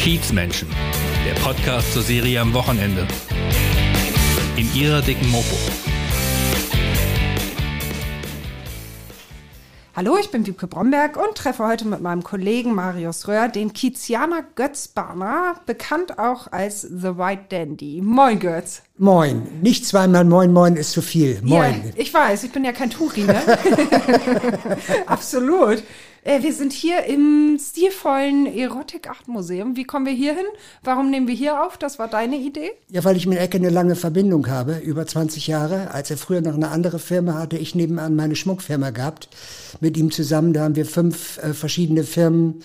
Kiezmenschen, der Podcast zur Serie am Wochenende. In ihrer dicken Mopo. Hallo, ich bin Wiebke Bromberg und treffe heute mit meinem Kollegen Marius Röhr den Kizianer Götz Barner, bekannt auch als The White Dandy. Moin Götz. Moin. Nicht zweimal Moin Moin ist zu viel. Moin. Ja, ich weiß, ich bin ja kein Tuchi, ne? Absolut. Äh, wir sind hier im stilvollen Erotik Art Museum. Wie kommen wir hier hin? Warum nehmen wir hier auf? Das war deine Idee? Ja, weil ich mit Ecke eine lange Verbindung habe, über 20 Jahre. Als er früher noch eine andere Firma hatte, ich nebenan meine Schmuckfirma gehabt. Mit ihm zusammen, da haben wir fünf äh, verschiedene Firmen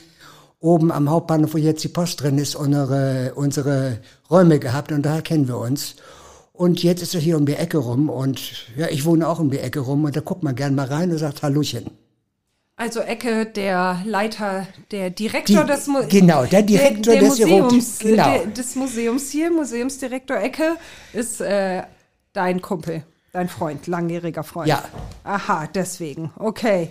oben am Hauptbahnhof, wo jetzt die Post drin ist, unsere, unsere Räume gehabt und da kennen wir uns. Und jetzt ist er hier um die Ecke rum und ja, ich wohne auch um die Ecke rum und da guckt man gern mal rein und sagt Halluchen. Also Ecke, der Leiter, der Direktor Die- des Mu genau, der Direktor der, der des Museums, genau. der, des Museums hier, Museumsdirektor Ecke, ist äh, dein Kumpel, dein Freund, langjähriger Freund. Ja. Aha, deswegen. Okay.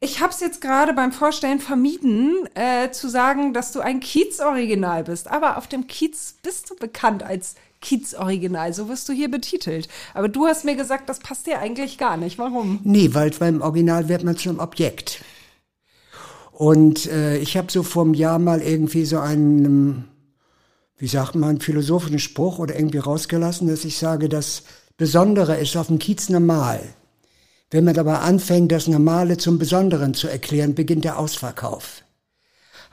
Ich habe es jetzt gerade beim Vorstellen vermieden, äh, zu sagen, dass du ein Kiez-Original bist. Aber auf dem Kiez bist du bekannt als Kiez-Original. So wirst du hier betitelt. Aber du hast mir gesagt, das passt dir eigentlich gar nicht. Warum? Nee, weil beim Original wird man zum Objekt. Und äh, ich habe so vor einem Jahr mal irgendwie so einen, wie sagt man, philosophischen Spruch oder irgendwie rausgelassen, dass ich sage, das Besondere ist auf dem Kiez normal. Wenn man aber anfängt, das Normale zum Besonderen zu erklären, beginnt der Ausverkauf.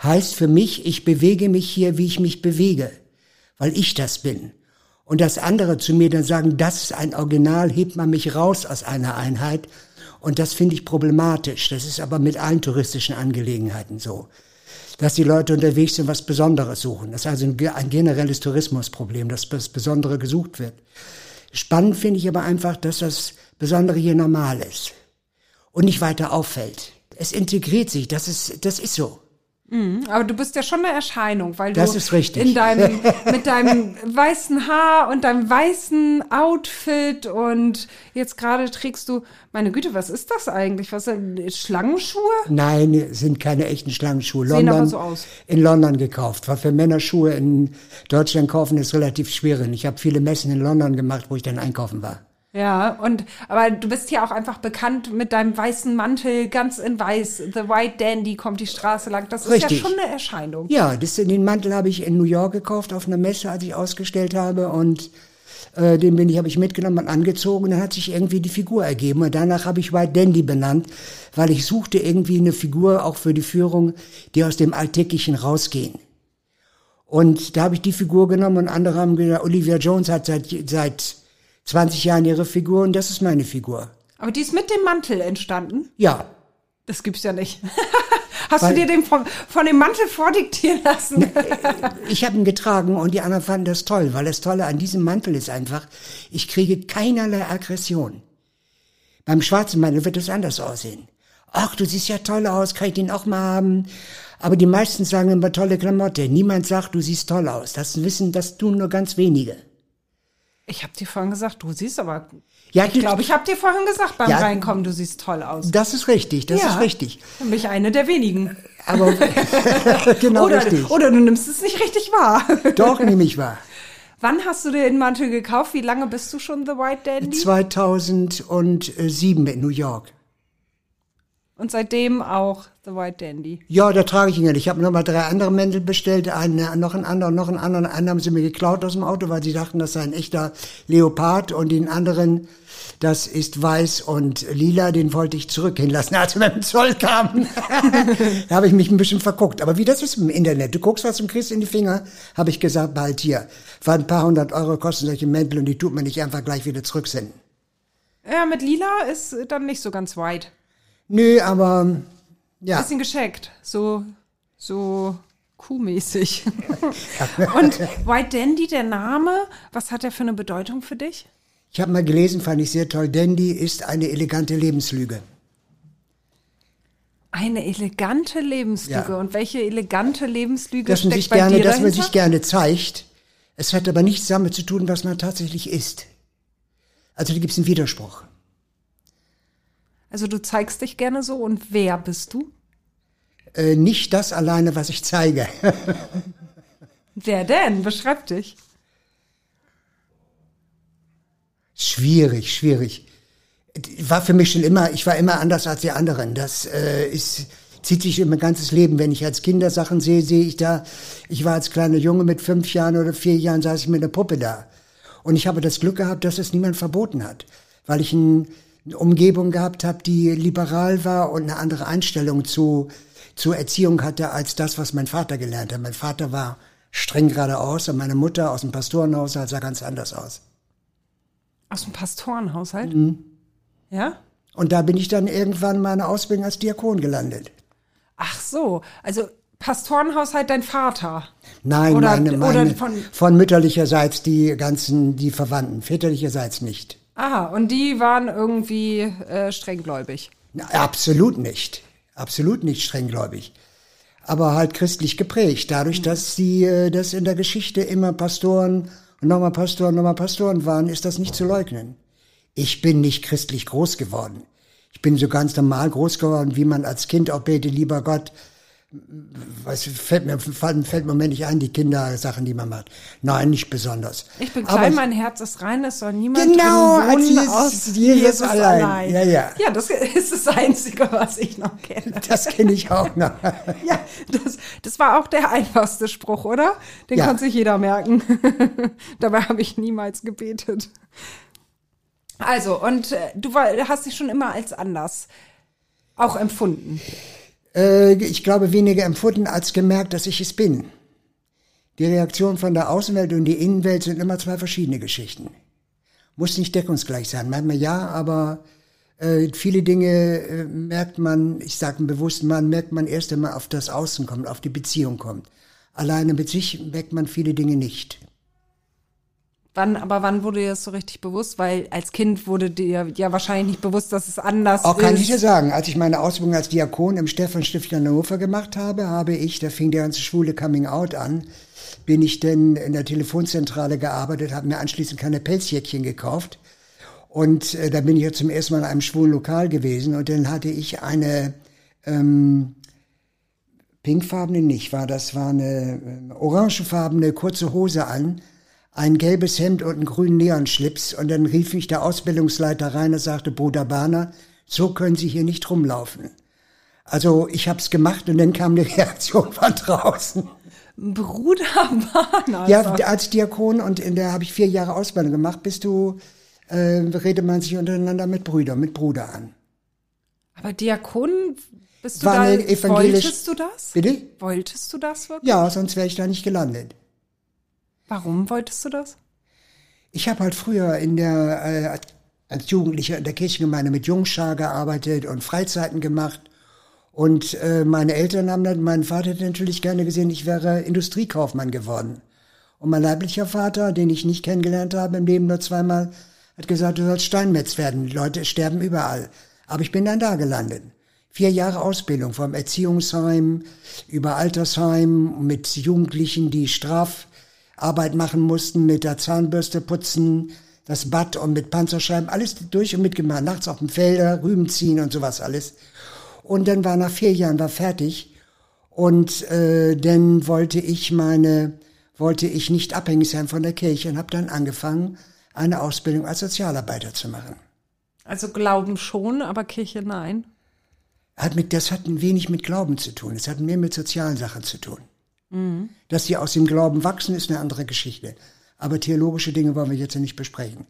Heißt für mich, ich bewege mich hier, wie ich mich bewege, weil ich das bin. Und das andere zu mir dann sagen, das ist ein Original, hebt man mich raus aus einer Einheit. Und das finde ich problematisch. Das ist aber mit allen touristischen Angelegenheiten so. Dass die Leute unterwegs sind, was Besonderes suchen. Das ist also ein, ge- ein generelles Tourismusproblem, dass das Besondere gesucht wird. Spannend finde ich aber einfach, dass das Besondere hier normal ist und nicht weiter auffällt. Es integriert sich, das ist, das ist so. Aber du bist ja schon eine Erscheinung, weil Das du ist richtig. in deinem mit deinem weißen Haar und deinem weißen Outfit und jetzt gerade trägst du, meine Güte, was ist das eigentlich? Was Schlangenschuhe? Nein, sind keine echten Schlangenschuhe. Sehen London, aber so aus. In London gekauft. Weil für Männer Schuhe in Deutschland kaufen ist relativ schwierig. Ich habe viele Messen in London gemacht, wo ich dann einkaufen war. Ja, und aber du bist ja auch einfach bekannt mit deinem weißen Mantel, ganz in weiß. The White Dandy kommt die Straße lang. Das ist Richtig. ja schon eine Erscheinung. Ja, das, den Mantel habe ich in New York gekauft auf einer Messe, als ich ausgestellt habe und äh, den bin ich habe ich mitgenommen und angezogen und dann hat sich irgendwie die Figur ergeben und danach habe ich White Dandy benannt, weil ich suchte irgendwie eine Figur auch für die Führung, die aus dem Alltäglichen rausgehen. Und da habe ich die Figur genommen und andere haben gesagt, Olivia Jones hat seit seit 20 Jahren ihre Figur und das ist meine Figur. Aber die ist mit dem Mantel entstanden. Ja, Das gibt's ja nicht. Hast Weil- du dir den von, von dem Mantel vordiktieren lassen? Ich habe ihn getragen und die anderen fanden das toll, weil das Tolle an diesem Mantel ist einfach, ich kriege keinerlei Aggression. Beim schwarzen Mantel wird es anders aussehen. Ach, du siehst ja toll aus, kann ich den auch mal haben? Aber die meisten sagen immer tolle Klamotte. Niemand sagt, du siehst toll aus. Das wissen, das tun nur ganz wenige. Ich habe dir vorhin gesagt, du siehst aber. Ja, ich glaube, ich habe dir vorhin gesagt beim Ja. Reinkommen, du siehst toll aus. Das ist richtig, das Ja. ist richtig. Dann bin ich eine der wenigen. Aber genau oder, richtig. oder du nimmst es nicht richtig wahr. Doch, nehme ich wahr. Wann hast du dir den Mantel gekauft? Wie lange bist du schon The White Dandy? 2007 in New York. Und seitdem auch The White Dandy. Ja, da trage ich ihn. nicht. Ich habe nochmal drei andere Mäntel bestellt, einen, noch einen anderen, noch einen anderen. Einen haben sie mir geklaut aus dem Auto, weil sie dachten, das sei ein echter Leopard. Und den anderen, das ist weiß und lila, den wollte ich zurückgehen lassen, als wir mit dem Zoll kamen. da habe ich mich ein bisschen verguckt. Aber wie das ist im Internet, du guckst was und kriegst in die Finger, habe ich gesagt, bald hier. War ein paar hundert Euro kosten solche Mäntel und die tut man nicht einfach gleich wieder zurücksenden. Ja, mit Lila ist dann nicht so ganz white. Nö, aber ja. Bisschen gescheckt. So, so kuhmäßig. Und White Dandy, der Name, was hat der für eine Bedeutung für dich? Ich habe mal gelesen, fand ich sehr toll. Dandy ist eine elegante Lebenslüge. Eine elegante Lebenslüge. Ja. Und welche elegante Lebenslüge dass man steckt sich bei gerne, dir dass man dahinter? sich gerne zeigt. Es hat aber nichts damit zu tun, was man tatsächlich ist. Also da gibt es einen Widerspruch. Also du zeigst dich gerne so und wer bist du? Äh, nicht das alleine, was ich zeige. Wer denn? Beschreib dich. Schwierig, schwierig. War für mich schon immer, ich war immer anders als die anderen. Das äh, ist, zieht sich in mein ganzes Leben. Wenn ich als Kindersachen sehe, sehe ich da, ich war als kleiner Junge mit fünf Jahren oder vier Jahren, saß ich mit einer Puppe da. Und ich habe das Glück gehabt, dass es niemand verboten hat. Weil ich ein, Umgebung gehabt habe, die liberal war und eine andere Einstellung zu, zur Erziehung hatte, als das, was mein Vater gelernt hat. Mein Vater war streng geradeaus und meine Mutter aus dem Pastorenhaushalt sah ganz anders aus. Aus dem Pastorenhaushalt? Mhm. Ja? Und da bin ich dann irgendwann meine Ausbildung als Diakon gelandet. Ach so, also Pastorenhaushalt dein Vater. Nein, Oder- meine, oder meine von- von, mütterlicherseits die ganzen, die Verwandten, väterlicherseits nicht. Aha, und die waren irgendwie äh, strenggläubig. Na, absolut nicht. Absolut nicht strenggläubig. Aber halt christlich geprägt. Dadurch, dass sie, äh, dass in der Geschichte immer Pastoren und nochmal Pastoren, nochmal Pastoren waren, ist das nicht zu leugnen. Ich bin nicht christlich groß geworden. Ich bin so ganz normal groß geworden, wie man als Kind auch betet, lieber Gott, was fällt mir, fällt, fällt mir nicht ein, die Kindersachen, die man macht. Nein, nicht besonders. Ich bin Aber klein, ich- mein Herz ist rein, es soll niemand Genau, drin wohnen, Jesus- aus Jesus allein. Ja, ja. Ja, das ist das Einzige, was ich noch kenne. Das kenne ich auch noch. Ja, das, das war auch der einfachste Spruch, oder? Den Ja. konnte sich jeder merken. Dabei habe ich niemals gebetet. Also, und äh, du war, hast dich schon immer als anders auch empfunden. Äh, ich glaube, weniger empfunden als gemerkt, dass ich es bin. Die Reaktion von der Außenwelt und die Innenwelt sind immer zwei verschiedene Geschichten. Muss nicht deckungsgleich sein. Manchmal ja, aber äh, viele Dinge äh, merkt man, ich sage einen bewussten Mann, merkt man erst, wenn man auf das Außen kommt, auf die Beziehung kommt. Alleine mit sich merkt man viele Dinge nicht. Wann, aber wann wurde dir das so richtig bewusst? Weil als Kind wurde dir ja wahrscheinlich nicht bewusst, dass es anders Auch ist. kann ich dir sagen, als ich meine Ausbildung als Diakon im Stephanstift in Hannover gemacht habe, habe ich, da fing der ganze schwule Coming Out an, bin ich denn in der Telefonzentrale gearbeitet, habe mir anschließend keine Pelzjäckchen gekauft. Und äh, da bin ich ja zum ersten Mal in einem schwulen Lokal gewesen und dann hatte ich eine ähm, pinkfarbene nicht, war das war eine äh, orangefarbene kurze Hose an, ein gelbes Hemd und einen grünen Neonschlips und dann rief mich der Ausbildungsleiter rein und sagte, Bruder Bahner, so können Sie hier nicht rumlaufen. Also ich habe es gemacht und dann kam die Reaktion von draußen. Bruder Bahn, Ja, Alter. als Diakon und in der habe ich vier Jahre Ausbildung gemacht, bist du, äh, redet man sich untereinander mit Brüdern, mit Bruder an. Aber Diakon, bist du War da, eine evangelisch- wolltest du das? Bitte? Wolltest du das wirklich? Ja, sonst wäre ich da nicht gelandet. Warum wolltest du das? Ich habe halt früher in der äh, als Jugendlicher in der Kirchengemeinde mit Jungschar gearbeitet und Freizeiten gemacht. Und äh, meine Eltern haben dann, mein Vater hätte natürlich gerne gesehen, ich wäre Industriekaufmann geworden. Und mein leiblicher Vater, den ich nicht kennengelernt habe im Leben nur zweimal, hat gesagt, du sollst Steinmetz werden. Die Leute sterben überall. Aber ich bin dann da gelandet. Vier Jahre Ausbildung vom Erziehungsheim über Altersheim mit Jugendlichen, die Strafarbeit machen mussten, mit der Zahnbürste putzen, das Bad und mit Panzerscheiben, alles durch und mitgemacht. Nachts auf dem Felder, Rüben ziehen und sowas alles. Und dann war nach vier Jahren war fertig und äh, dann wollte ich meine wollte ich nicht abhängig sein von der Kirche und habe dann angefangen eine Ausbildung als Sozialarbeiter zu machen. Also Glauben schon, aber Kirche nein. Hat mit, das hat ein wenig mit Glauben zu tun. Es hat mehr mit sozialen Sachen zu tun. Dass die aus dem Glauben wachsen, ist eine andere Geschichte. Aber theologische Dinge wollen wir jetzt ja nicht besprechen.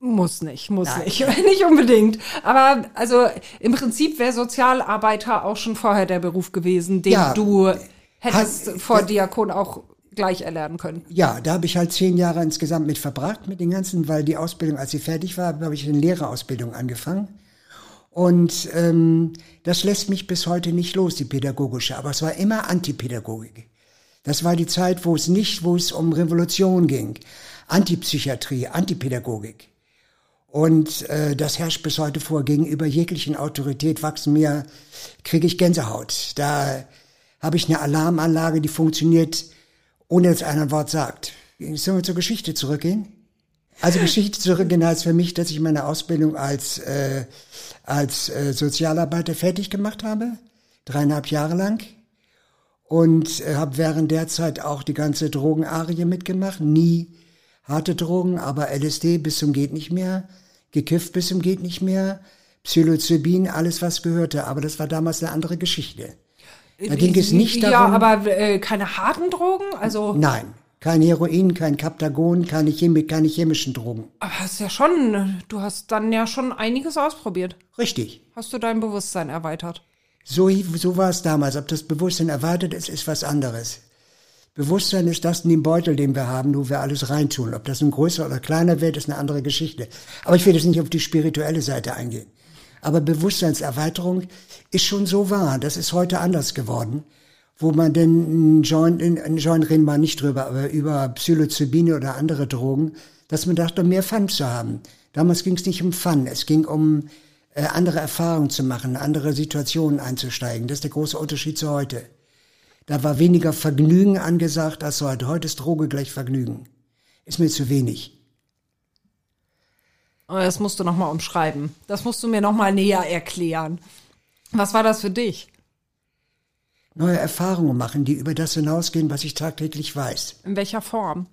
Muss nicht, muss nicht, nicht unbedingt. Aber also im Prinzip wäre Sozialarbeiter auch schon vorher der Beruf gewesen, den Ja. du hättest Hat- vor ja. Diakon auch gleich erlernen können. Ja, da habe ich halt zehn Jahre insgesamt mit verbracht, mit den ganzen, weil die Ausbildung, als sie fertig war, habe ich eine Lehrerausbildung angefangen. Und ähm, das lässt mich bis heute nicht los, die pädagogische. Aber es war immer Antipädagogik. Das war die Zeit, wo es nicht, wo es um Revolution ging. Antipsychiatrie, Antipädagogik. Und äh, das herrscht bis heute vor. Gegenüber jeglichen Autorität wachsen mir, kriege ich Gänsehaut. Da habe ich eine Alarmanlage, die funktioniert, ohne dass einer ein Wort sagt. Sollen wir zur Geschichte zurückgehen? Also Geschichte zurückgehen heißt für mich, dass ich meine Ausbildung als, äh, als äh, Sozialarbeiter fertig gemacht habe, dreieinhalb Jahre lang. Und äh, habe während der Zeit auch die ganze Drogenarie mitgemacht. Nie harte Drogen, aber LSD bis zum geht nicht mehr, gekifft bis zum geht nicht mehr, Psilocybin, alles was gehörte. Aber das war damals eine andere Geschichte. Da ging es nicht darum. Ja, aber äh, keine harten Drogen? Also. Nein, kein Heroin, kein Kaptagon, keine, Chemi keine chemischen Drogen. Aber hast ja schon, du hast dann ja schon einiges ausprobiert. Richtig. Hast du dein Bewusstsein erweitert? So, so war es damals. Ob das Bewusstsein erweitert ist, ist was anderes. Bewusstsein ist das in dem Beutel, den wir haben, wo wir alles reintun. Ob das ein größer oder kleiner wird, ist eine andere Geschichte. Aber ich will jetzt nicht auf die spirituelle Seite eingehen. Aber Bewusstseinserweiterung ist schon so wahr. Das ist heute anders geworden. Wo man denn einen Joint, einen Joint reden wir nicht drüber, aber über Psilocybine oder andere Drogen, dass man dachte, mehr Fun zu haben. Damals ging es nicht um Fun, es ging um äh, andere Erfahrungen zu machen, andere Situationen einzusteigen. Das ist der große Unterschied zu heute. Da war weniger Vergnügen angesagt als heute. Heute ist Droge gleich Vergnügen. Ist mir zu wenig. Das musst du nochmal umschreiben. Das musst du mir nochmal näher erklären. Was war das für dich? Neue Erfahrungen machen, die über das hinausgehen, was ich tagtäglich weiß. In welcher Form?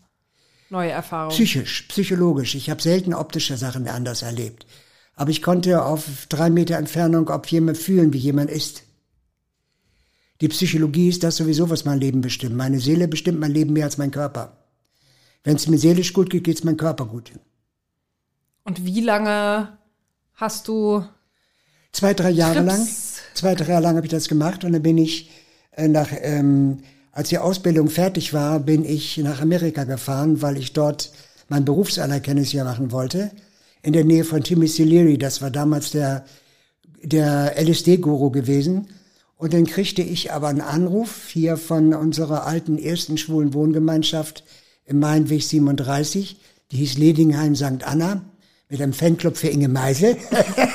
Neue Erfahrungen? Psychisch, psychologisch. Ich habe selten optische Sachen anders erlebt. Aber ich konnte auf drei Meter Entfernung ob jemand fühlen, wie jemand ist. Die Psychologie ist das sowieso, was mein Leben bestimmt. Meine Seele bestimmt mein Leben mehr als mein Körper. Wenn es mir seelisch gut geht, geht es meinem Körper gut. Und wie lange hast du? Zwei, drei Jahre Trips? lang. Zwei, drei Jahre lang habe ich das gemacht und dann bin ich äh, nach, ähm, als die Ausbildung fertig war, bin ich nach Amerika gefahren, weil ich dort mein Berufsanerkennungsjahr machen wollte in der Nähe von Leary. Das war damals der, der LSD-Guru gewesen. Und dann kriegte ich aber einen Anruf hier von unserer alten ersten schwulen Wohngemeinschaft im Mainweg 37. Die hieß Ledingheim St. Anna mit einem Fanclub für Inge Meisel.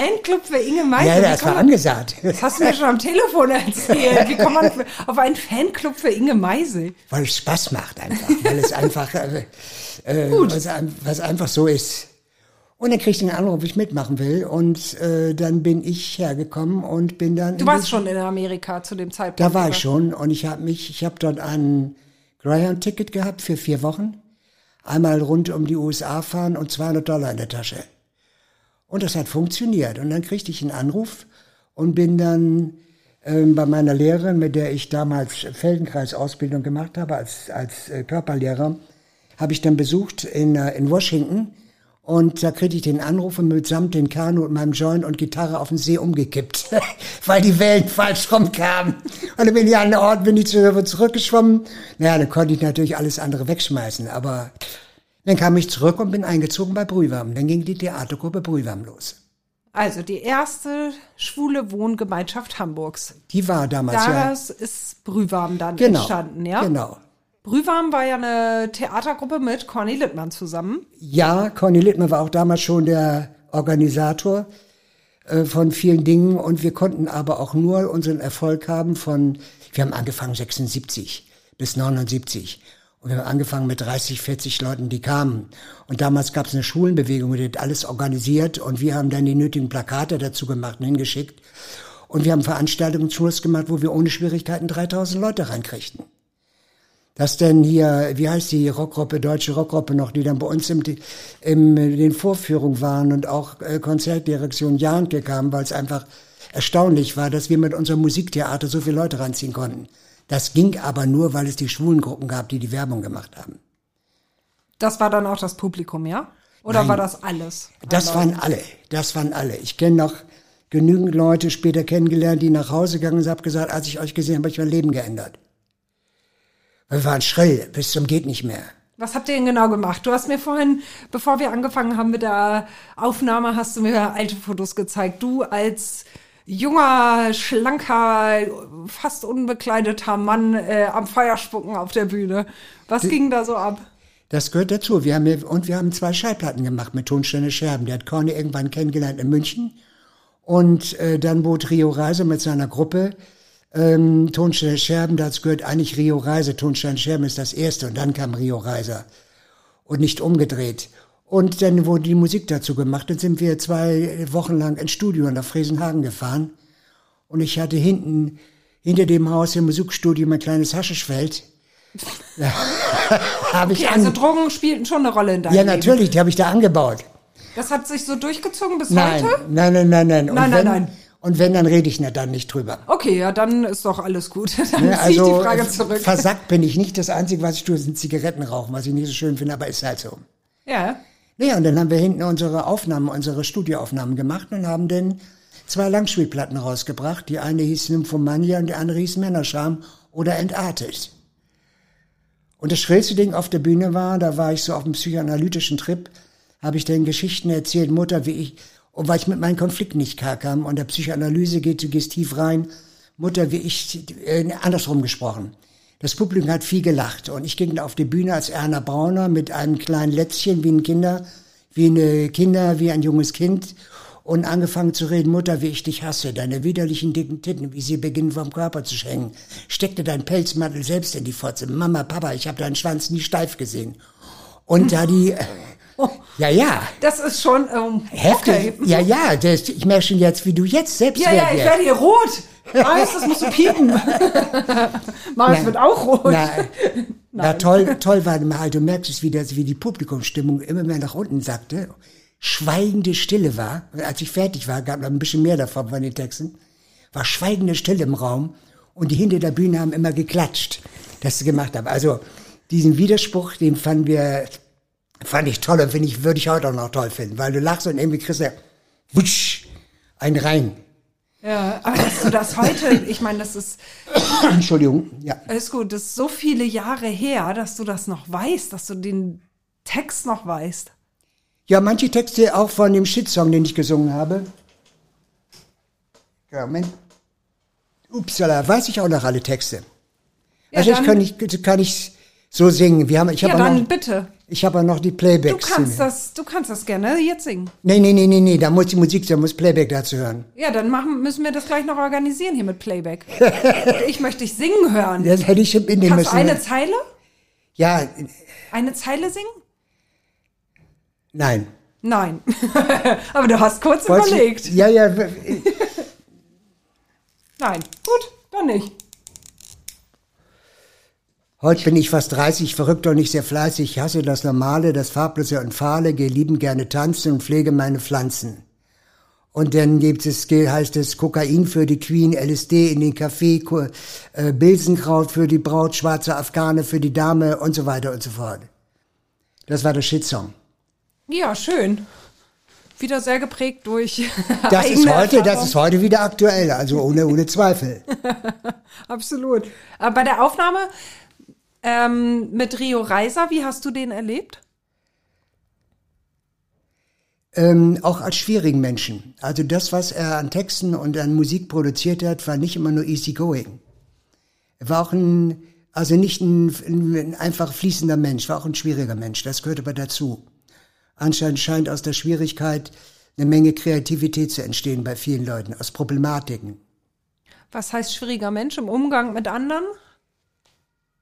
Fanclub für Inge Meisel? ja, das war man- angesagt. Das hast du mir schon am Telefon erzählt. Wie kommt man auf einen Fanclub für Inge Meisel? Weil es Spaß macht einfach. Weil es einfach, äh, äh, was, was einfach so ist. Und dann krieg ich den Anruf, ob ich mitmachen will. Und äh, dann bin ich hergekommen und bin dann. Du warst schon in Amerika zu dem Zeitpunkt. Da war oder? ich schon und ich habe mich, ich habe dort ein Greyhound-Ticket gehabt für vier Wochen. Einmal rund um die USA fahren und 200 Dollar in der Tasche. Und das hat funktioniert. Und dann kriegte ich einen Anruf und bin dann ähm, bei meiner Lehrerin, mit der ich damals Feldenkreis-Ausbildung gemacht habe als, als äh, Körperlehrer, habe ich dann besucht in, äh, in Washington. Und da kriegte ich den Anruf und mitsamt den Kanu und meinem Joint und Gitarre auf den See umgekippt, weil die Wellen falsch rumkamen. Und dann bin ich an den Ort, bin ich zu- zurückgeschwommen. Naja, dann konnte ich natürlich alles andere wegschmeißen, aber dann kam ich zurück und bin eingezogen bei Brühwarm. Dann ging die Theatergruppe Brühwarm los. Also die erste schwule Wohngemeinschaft Hamburgs. Die war damals ja. Daraus ist Brühwarm dann Genau. entstanden, ja? Genau. Brühwarm war ja eine Theatergruppe mit Conny Littmann zusammen. Ja, Conny Littmann war auch damals schon der Organisator äh, von vielen Dingen und wir konnten aber auch nur unseren Erfolg haben von, wir haben angefangen 76 bis 79 und wir haben angefangen mit 30, 40 Leuten, die kamen. Und damals gab es eine Schulenbewegung, die hat alles organisiert und wir haben dann die nötigen Plakate dazu gemacht und hingeschickt. Und wir haben Veranstaltungen Schluss gemacht, wo wir ohne Schwierigkeiten 3000 Leute reinkriegten. dass denn hier, wie heißt die Rockgruppe, deutsche Rockgruppe noch, die dann bei uns im, im, in den Vorführungen waren und auch äh, Konzertdirektion Jahnke kam, weil es einfach erstaunlich war, dass wir mit unserem Musiktheater so viele Leute ranziehen konnten. Das ging aber nur, weil es die schwulen Gruppen gab, die die Werbung gemacht haben. Das war dann auch das Publikum, ja? Oder Nein. war das alles? Das waren alle, das waren alle. Ich kenne noch genügend Leute später kennengelernt, die nach Hause gegangen sind und hab gesagt, als ich euch gesehen habe, habe ich mein Leben geändert. Wir waren schrill, bis zum geht nicht mehr. Was habt ihr denn genau gemacht? Du hast mir vorhin, bevor wir angefangen haben mit der Aufnahme, hast du mir alte Fotos gezeigt. Du als junger, schlanker, fast unbekleideter Mann äh, am Feuer spucken auf der Bühne. Was ging da so ab? Das gehört dazu. Wir haben hier, und wir haben zwei Schallplatten gemacht mit Tonsteine Scherben. Der hat Corny irgendwann kennengelernt in München. Und äh, dann bot Rio Reise mit seiner Gruppe ähm, Tonsteine Scherben. Dazu gehört eigentlich Rio Reise. Tonsteine Scherben ist das erste. Und dann kam Rio Reiser. Und nicht umgedreht. Und dann wurde die Musik dazu gemacht. Dann sind wir zwei Wochen lang ins Studio nach Friesenhagen gefahren. Und ich hatte hinten hinter dem Haus im Musikstudio mein kleines Haschischfeld. Ja, habe ich Okay, also Drogen spielten schon eine Rolle in deinem Ja, Leben. natürlich, die habe ich da angebaut. Das hat sich so durchgezogen bis Nein, heute? nein, nein, nein, nein. Und Nein, nein, wenn, nein. Und wenn, dann rede ich nicht, dann nicht drüber. Okay, ja, dann ist doch alles gut. Dann Ne, ziehe ich also die Frage äh, zurück. versackt bin ich nicht. Das Einzige, was ich tue, sind Zigaretten rauchen, was ich nicht so schön finde, aber ist halt so. Ja. Ja, und dann haben wir hinten unsere Aufnahmen, unsere Studioaufnahmen gemacht und haben dann zwei Langspielplatten rausgebracht. Die eine hieß Nymphomania und die andere hieß Männerscham oder Entartet. Und das schrillste Ding auf der Bühne war, da war ich so auf einem psychoanalytischen Trip, habe ich dann Geschichten erzählt, Mutter, wie ich, und weil ich mit meinen Konflikten nicht klarkam und der Psychoanalyse geht, du gehst tief rein, Mutter, wie ich, äh, andersrum gesprochen. Das Publikum hat viel gelacht und ich ging auf die Bühne als Erna Brauner mit einem kleinen Lätzchen wie ein Kinder, wie eine Kinder, wie ein junges Kind und angefangen zu reden, Mutter, wie ich dich hasse, deine widerlichen dicken Titten, wie sie beginnen vom Körper zu schwängen. Steckte dein Pelzmantel selbst in die Fotze. Mama, Papa, ich habe deinen Schwanz nie steif gesehen. Und da die, ja, ja, Das ist schon ähm, heftig. Okay. Ja, ja, das, ich merke schon jetzt, wie du jetzt selbst Ja, ja, ich werde hier rot. Marius, das musst du piepen. Marius wird auch rot. Na, na toll, toll war mal, du merkst es wieder, wie die Publikumsstimmung immer mehr nach unten sackte. Schweigende Stille war. Als ich fertig war, gab noch ein bisschen mehr davon von den Texten. War schweigende Stille im Raum und die hinter der Bühne haben immer geklatscht, dass sie gemacht haben. Also diesen Widerspruch, den fanden wir, fand ich toll und finde ich, würde ich heute auch noch toll finden, weil du lachst und irgendwie kriegst du wutsch, einen rein. Ja, aber dass du das heute, ich meine, das ist, Entschuldigung, ja. ist gut, das ist so viele Jahre her, dass du das noch weißt, dass du den Text noch weißt. Ja, manche Texte auch von dem Shitsong, den ich gesungen habe. Ja, Moment. Upsala, weiß ich auch noch alle Texte. Ja, also ich dann- kann ich kann ich so singen. Wir haben, ich habe Ja, auch dann noch, bitte. Ich habe noch die Du Playbacks. kannst das, du kannst das gerne jetzt singen. Nee, nee, nee, nee, nee, da muss die Musik, da muss Playback dazu hören. Ja, dann machen, müssen wir das gleich noch organisieren hier mit Playback. ich möchte dich singen hören. Das hätte ich mitnehmen Kannst du müssen. eine Zeile? ja, Eine Zeile singen? nein. Nein. aber du hast kurz Wolltest du- überlegt. Ja, ja, Nein. Gut, dann nicht. Heute bin ich fast 30, verrückt und nicht sehr fleißig. Ich hasse das Normale, das Farblose und Fahle, gehe lieben gerne tanzen und pflege meine Pflanzen. Und dann gibt es, heißt es Kokain für die Queen, LSD in den Kaffee, äh, Bilsenkraut für die Braut, schwarze Afghane für die Dame und so weiter und so fort. Das war der Shitsong. Ja, schön. Wieder sehr geprägt durch. Das ist heute, das Erfahrung. ist heute wieder aktuell, also ohne, ohne Zweifel. Absolut. Aber bei der Aufnahme ähm, mit Rio Reiser, wie hast du den erlebt? ähm, auch als schwierigen Menschen. Also das, was er an Texten und an Musik produziert hat, war nicht immer nur easy going. Er war auch ein, also nicht ein, ein einfach fließender Mensch, war auch ein schwieriger Mensch. Das gehört aber dazu. Anscheinend scheint aus der Schwierigkeit eine Menge Kreativität zu entstehen bei vielen Leuten, aus Problematiken. Was heißt schwieriger Mensch im Umgang mit anderen?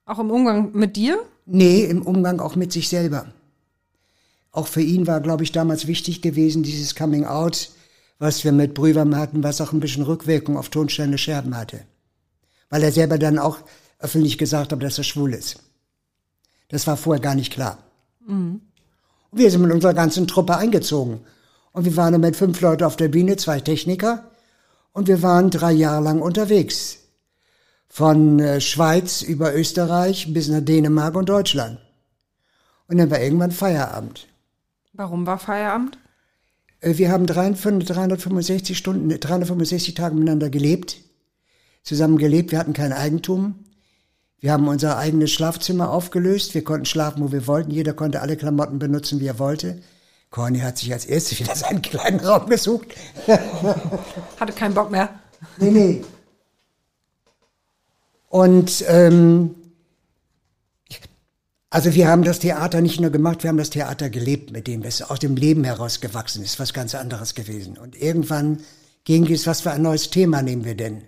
Auch im Umgang mit dir? Nee, im Umgang auch mit sich selber. Auch für ihn war, glaube ich, damals wichtig gewesen, dieses Coming Out, was wir mit Brüwam hatten, was auch ein bisschen Rückwirkung auf Tonsteine Scherben hatte. Weil er selber dann auch öffentlich gesagt hat, dass er schwul ist. Das war vorher gar nicht klar. Und wir sind mit unserer ganzen Truppe eingezogen. Und wir waren mit fünf Leuten auf der Bühne, zwei Techniker. Und wir waren drei Jahre lang unterwegs. Von äh, Schweiz über Österreich bis nach Dänemark und Deutschland. Und dann war irgendwann Feierabend. Warum war Feierabend? Äh, Wir haben 365 365 Stunden, 365 Tage miteinander gelebt, zusammen gelebt. Wir hatten kein Eigentum. Wir haben unser eigenes Schlafzimmer aufgelöst. Wir konnten schlafen, wo wir wollten. Jeder konnte alle Klamotten benutzen, wie er wollte. Corny hat sich als erstes wieder seinen kleinen Raum gesucht. Hatte keinen Bock mehr. Nee, nee. Und ähm, also wir haben das Theater nicht nur gemacht, wir haben das Theater gelebt mit dem, das aus dem Leben herausgewachsen ist, was ganz anderes gewesen. Und irgendwann ging es, was für ein neues Thema nehmen wir denn?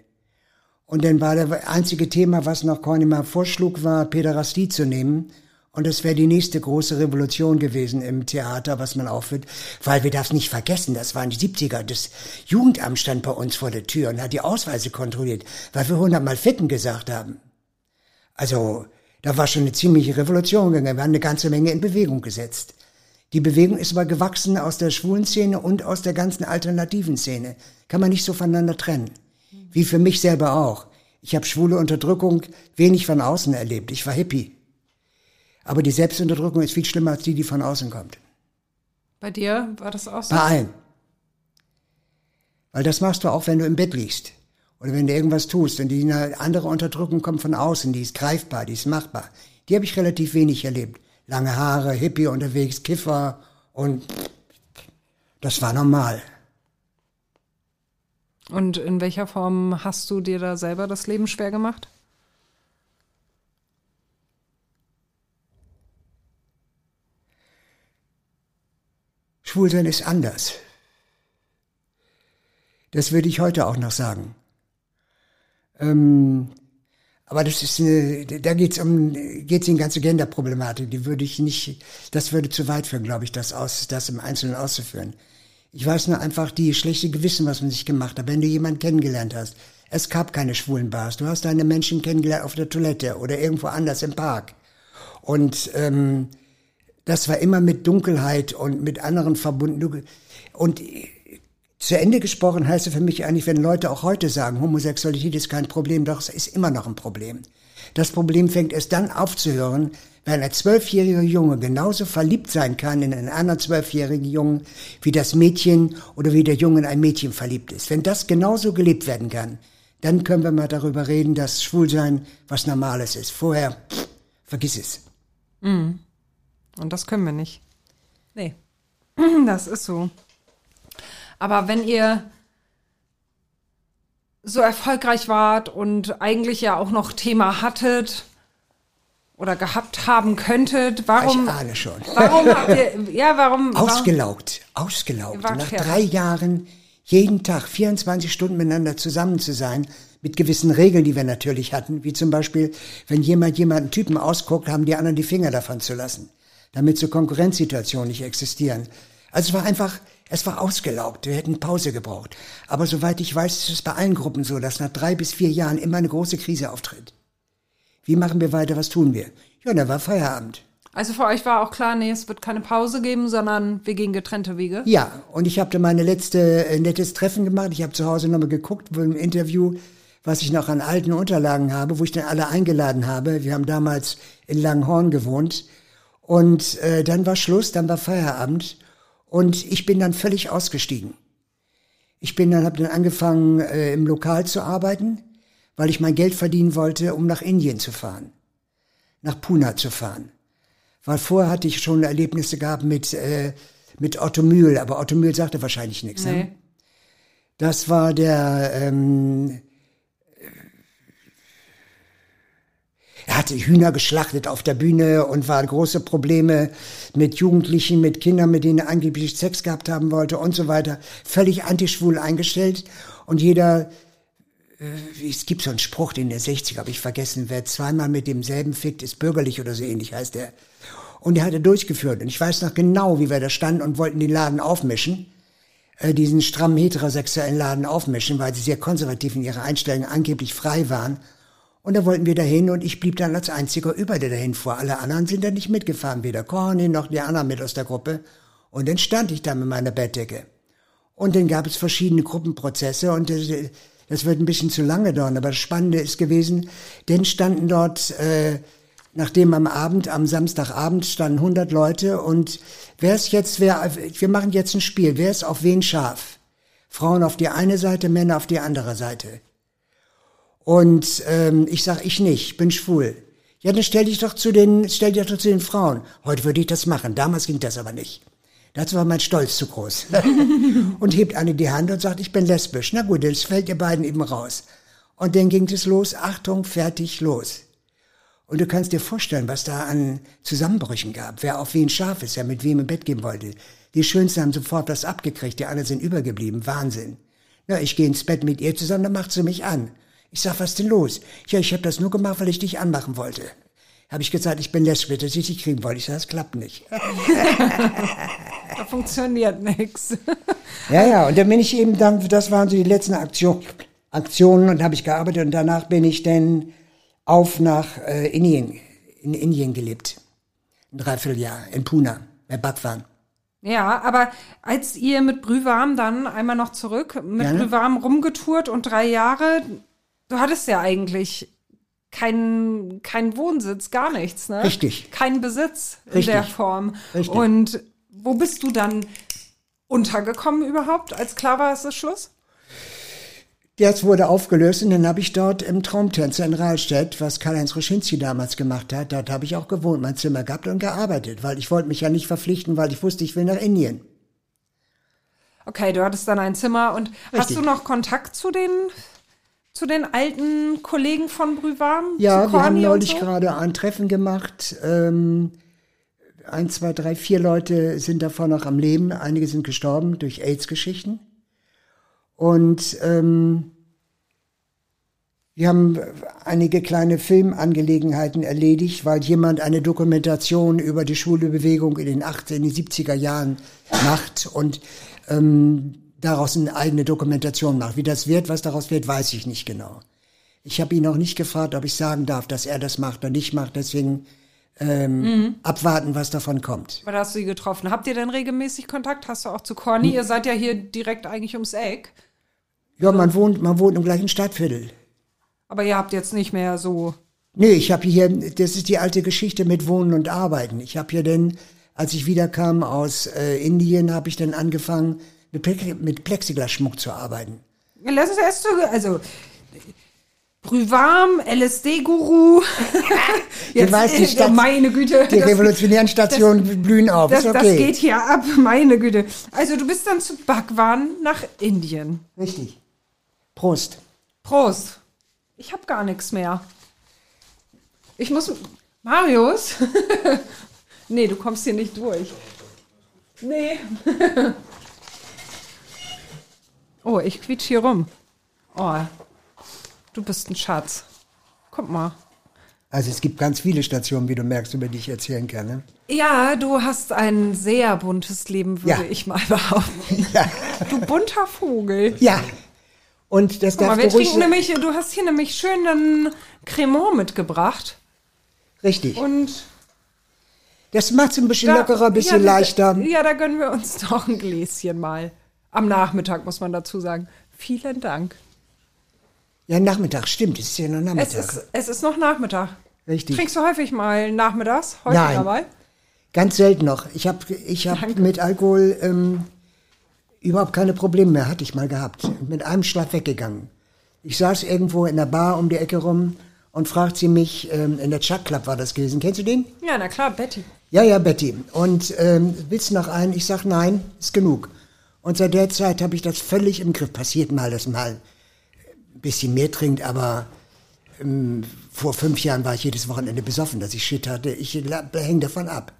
Und dann war das einzige Thema, was noch Corny mal vorschlug, war Päderastie zu nehmen. Und das wäre die nächste große Revolution gewesen im Theater, was man aufführt. Weil wir darf nicht vergessen, das waren die 70er. Das Jugendamt stand bei uns vor der Tür und hat die Ausweise kontrolliert, weil wir hundertmal Ficken gesagt haben. Also, da war schon eine ziemliche Revolution gegangen. Wir haben eine ganze Menge in Bewegung gesetzt. Die Bewegung ist aber gewachsen aus der schwulen Szene und aus der ganzen alternativen Szene. Kann man nicht so voneinander trennen. Wie für mich selber auch. Ich habe schwule Unterdrückung wenig von außen erlebt. Ich war Hippie. Aber die Selbstunterdrückung ist viel schlimmer als die, die von außen kommt. Bei dir war das auch so? Bei allen. Weil das machst du auch, wenn du im Bett liegst. Oder wenn du irgendwas tust. Und die andere Unterdrückung kommt von außen, die ist greifbar, die ist machbar. Die habe ich relativ wenig erlebt. Lange Haare, Hippie unterwegs, Kiffer und das war normal. Und in welcher Form hast du dir da selber das Leben schwer gemacht? Schwulsein ist anders. Das würde ich heute auch noch sagen. Ähm, aber das ist eine, da geht's um, geht's in ganze Genderproblematik. Die würde ich nicht, das würde zu weit führen, glaube ich, das aus, das im Einzelnen auszuführen. Ich weiß nur einfach die schlechte Gewissen, was man sich gemacht hat, wenn du jemanden kennengelernt hast. Es gab keine schwulen Bars. Du hast deine Menschen kennengelernt auf der Toilette oder irgendwo anders im Park. Und ähm, das war immer mit Dunkelheit und mit anderen verbunden. Und zu Ende gesprochen heißt es für mich eigentlich, wenn Leute auch heute sagen, Homosexualität ist kein Problem, doch es ist immer noch ein Problem. Das Problem fängt erst dann aufzuhören, wenn ein zwölfjähriger Junge genauso verliebt sein kann in einen anderen zwölfjährigen Jungen, wie das Mädchen oder wie der Junge in ein Mädchen verliebt ist. Wenn das genauso gelebt werden kann, dann können wir mal darüber reden, dass Schwulsein was Normales ist. Vorher, pff, vergiss es. Mhm. Und das können wir nicht. Nee. Das ist so. Aber wenn ihr so erfolgreich wart und eigentlich ja auch noch Thema hattet oder gehabt haben könntet, warum? Ich ahne schon. Warum habt ihr, ja, warum? Ausgelaugt, ausgelaugt. Ihr wart Nach fertig. drei Jahren jeden Tag 24 Stunden miteinander zusammen zu sein, mit gewissen Regeln, die wir natürlich hatten, wie zum Beispiel, wenn jemand jemanden Typen ausguckt, haben die anderen die Finger davon zu lassen, damit so Konkurrenzsituationen nicht existieren. Also es war einfach, es war ausgelaugt. Wir hätten Pause gebraucht. Aber soweit ich weiß, ist es bei allen Gruppen so, dass nach drei bis vier Jahren immer eine große Krise auftritt. Wie machen wir weiter? Was tun wir? Ja, da war Feierabend. Also für euch war auch klar, nee, es wird keine Pause geben, sondern wir gehen getrennte Wege. Ja, und ich habe da meine letzte äh, nettes Treffen gemacht. Ich habe zu Hause nochmal geguckt, wo im Interview, was ich noch an alten Unterlagen habe, wo ich dann alle eingeladen habe. Wir haben damals in Langhorn gewohnt. Und äh, dann war Schluss, dann war Feierabend. Und ich bin dann völlig ausgestiegen. Ich bin dann, habe dann angefangen, äh, im Lokal zu arbeiten, weil ich mein Geld verdienen wollte, um nach Indien zu fahren. Nach Pune zu fahren. Weil vorher hatte ich schon Erlebnisse gehabt mit, äh, mit Otto Mühl, aber Otto Mühl sagte wahrscheinlich nichts. Nee. Ne? Das war der, ähm, hatte Hühner geschlachtet auf der Bühne und war große Probleme mit Jugendlichen, mit Kindern, mit denen er angeblich Sex gehabt haben wollte und so weiter. Völlig antischwul eingestellt und jeder, äh, es gibt so einen Spruch, den der 60 habe ich vergessen, wer zweimal mit demselben fickt, ist bürgerlich oder so ähnlich heißt der. Und er hat er durchgeführt und ich weiß noch genau, wie wir da standen und wollten den Laden aufmischen äh, diesen strammen heterosexuellen Laden aufmischen, weil sie sehr konservativ in ihrer Einstellung angeblich frei waren. Und da wollten wir dahin und ich blieb dann als einziger über, der dahin fuhr. Alle anderen sind dann nicht mitgefahren, weder Corny noch die anderen mit aus der Gruppe. Und dann stand ich da mit meiner Bettdecke. Und dann gab es verschiedene Gruppenprozesse und das, das wird ein bisschen zu lange dauern. Aber das Spannende ist gewesen, denn standen dort, äh, nachdem am Abend, am Samstagabend standen 100 Leute und wer ist jetzt, wer, wir machen jetzt ein Spiel, wer ist auf wen scharf? Frauen auf die eine Seite, Männer auf die andere Seite. Und ähm, ich sag, ich nicht, bin schwul. Ja, dann stell dich doch zu den, stell dich doch zu den Frauen. Heute würde ich das machen. Damals ging das aber nicht. Dazu war mein Stolz zu groß. und hebt eine die Hand und sagt, ich bin lesbisch. Na gut, das fällt ihr beiden eben raus. Und dann ging es los. Achtung, fertig, los. Und du kannst dir vorstellen, was da an Zusammenbrüchen gab. Wer auf wen scharf ist, wer mit wem im Bett gehen wollte. Die Schönsten haben sofort was abgekriegt, die anderen sind übergeblieben. Wahnsinn. Na, ich gehe ins Bett mit ihr zusammen, dann macht sie mich an. Ich sag, was denn los? Ja, ich habe das nur gemacht, weil ich dich anmachen wollte. Habe ich gesagt, ich bin lesbisch, dass ich dich kriegen wollte. Ich sage, das klappt nicht. Da funktioniert nichts. Ja, ja, und dann bin ich eben dann, das waren so die letzten Aktion, Aktionen und habe ich gearbeitet und danach bin ich dann auf nach äh, Indien, in Indien gelebt. Ein Dreivierteljahr, in Pune, bei Bhagwan. Ja, aber als ihr mit Brühwarm dann einmal noch zurück, mit Ja, ne? Brühwarm rumgetourt und drei Jahre, du hattest ja eigentlich keinen keinen Wohnsitz, gar nichts, ne? Richtig. Keinen Besitz in Richtig. der Form. Richtig. Und wo bist du dann untergekommen überhaupt, als klar war, es ist Schluss? Das wurde aufgelöst und dann habe ich dort im Traumtänzer in Rahlstedt, was Karl-Heinz Ruschinski damals gemacht hat, dort habe ich auch gewohnt, mein Zimmer gehabt und gearbeitet, weil ich wollte mich ja nicht verpflichten, weil ich wusste, ich will nach Indien. Okay, du hattest dann ein Zimmer und hast Richtig. du noch Kontakt zu den zu den alten Kollegen von Brühwarm? Ja, wir haben neulich so? gerade ein Treffen gemacht. Ähm, ein, zwei, drei, vier Leute sind davon noch am Leben. Einige sind gestorben durch AIDS-Geschichten. Und ähm, wir haben einige kleine Filmangelegenheiten erledigt, weil jemand eine Dokumentation über die schwule Bewegung in den 18, die 70er Jahren macht und ähm, daraus eine eigene Dokumentation macht. Wie das wird, was daraus wird, weiß ich nicht genau. Ich habe ihn auch nicht gefragt, ob ich sagen darf, dass er das macht oder nicht macht. Deswegen ähm, abwarten, was davon kommt. Aber da hast du sie getroffen. Habt ihr denn regelmäßig Kontakt? Hast du auch zu Corny? Ihr seid ja hier direkt eigentlich ums Eck. Ja, man wohnt, man wohnt im gleichen Stadtviertel. Aber ihr habt jetzt nicht mehr so. Nee, ich habe hier, das ist die alte Geschichte mit Wohnen und Arbeiten. Ich habe hier denn, als ich wiederkam aus äh, Indien, habe ich dann angefangen, mit, Plex- mit Plexiglasschmuck zu arbeiten. Lass uns erst so. Also. Brühwarm, LSD-Guru. Du weißt, die Stadt- meine Güte. Die das- revolutionären Stationen blühen auf. Das, ist das okay. geht hier ab, meine Güte. Also du bist dann zu Bhagwan nach Indien. Richtig. Prost. Prost. Ich hab gar nichts mehr. Ich muss. Marius? nee, du kommst hier nicht durch. Nee. oh, ich quietsch hier rum. Oh, du bist ein Schatz. Guck mal. Also es gibt ganz viele Stationen, wie du merkst, über die ich erzählen kann. Ne? Ja, du hast ein sehr buntes Leben, würde Ja. ich mal behaupten. Ja. Du bunter Vogel. ja. Und das Guck mal, darf wir ruhig trinken nämlich, du hast hier nämlich schön einen Cremant mitgebracht. Richtig. Und Das macht es ein bisschen da- lockerer, ein bisschen ja, leichter. Ja, da gönnen wir uns doch ein Gläschen mal. Am Nachmittag, muss man dazu sagen. Vielen Dank. Ja, Nachmittag, stimmt, es ist ja noch Es Nachmittag. ist, es ist noch Nachmittag. Richtig. Trinkst du häufig mal nachmittags? Häufiger Nein. mal? Ganz selten noch. Ich habe ich hab Danke. mit Alkohol ähm, überhaupt keine Probleme mehr, hatte ich mal gehabt. Mit einem Schlag weggegangen. Ich saß irgendwo in der Bar um die Ecke rum und fragt sie mich, ähm, in der Chuck Club war das gewesen. Kennst du den? Ja, na klar, Betty. Ja, ja, Betty. Und ähm, willst du noch einen? Ich sag nein, ist genug. Und seit der Zeit habe ich das völlig im Griff. Passiert mal, dass mal ein bisschen mehr trinkt, aber ähm, vor fünf Jahren war ich jedes Wochenende besoffen, dass ich Shit hatte. Ich hänge davon ab.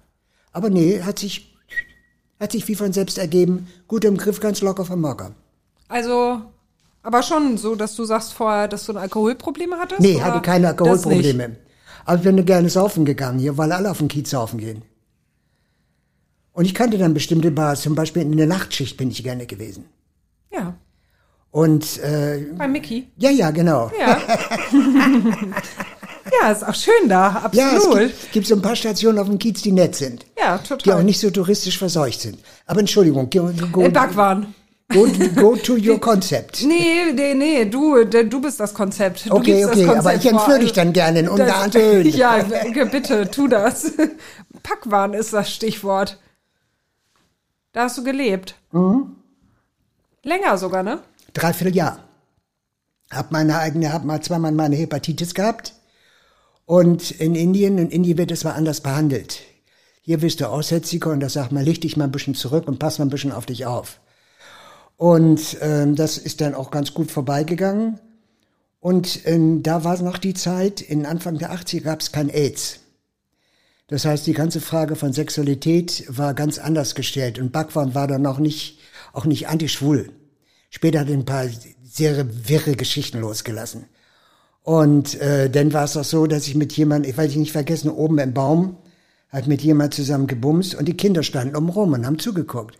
Aber nee, hat sich, hat sich wie von selbst ergeben. Gut im Griff, ganz locker vom Mocker. Also, aber schon so, dass du sagst vorher, dass du ein Alkoholprobleme hattest? Nee, oder hatte keine Alkoholprobleme. Aber ich bin gerne saufen gegangen hier, weil alle auf den Kiez saufen gehen. Und ich kannte dann bestimmte Bars, zum Beispiel in der Nachtschicht bin ich gerne gewesen. Ja, Und äh, bei Mickey. ja, ja, genau. Ja. ja, ist auch schön da, Ja, es absolut. gibt, gibt so ein paar Stationen auf dem Kiez, die nett sind. Ja, Die total. auch nicht so touristisch verseucht sind. Aber Entschuldigung, go, go, Backwaren. go, go to your concept. Nee, nee, nee, du, du bist das Konzept. Du Okay, okay, das aber ich Konzept entführe dich dann gerne in Höhen. Ja, bitte, tu das. Packwaren ist das Stichwort. Da hast du gelebt. Mhm. Länger sogar, ne? Dreiviertel Jahr. Hab meine eigene, hab mal zweimal meine Hepatitis gehabt. Und in Indien, in Indien wird es mal anders behandelt. Hier wirst du Aussätziger und da sagt man, leg dich mal ein bisschen zurück und pass mal ein bisschen auf dich auf. Und ähm, das ist dann auch ganz gut vorbeigegangen. Und ähm, da war noch die Zeit, in Anfang der 80er gab es kein AIDS. Das heißt, die ganze Frage von Sexualität war ganz anders gestellt. Und Bhagwan war dann auch nicht, auch nicht antischwul. Später hat er ein paar sehr wirre Geschichten losgelassen. Und äh, dann war es auch so, dass ich mit jemandem, ich weiß ich nicht vergessen, oben im Baum, hat mit jemand zusammen gebumst und die Kinder standen oben rum und haben zugeguckt.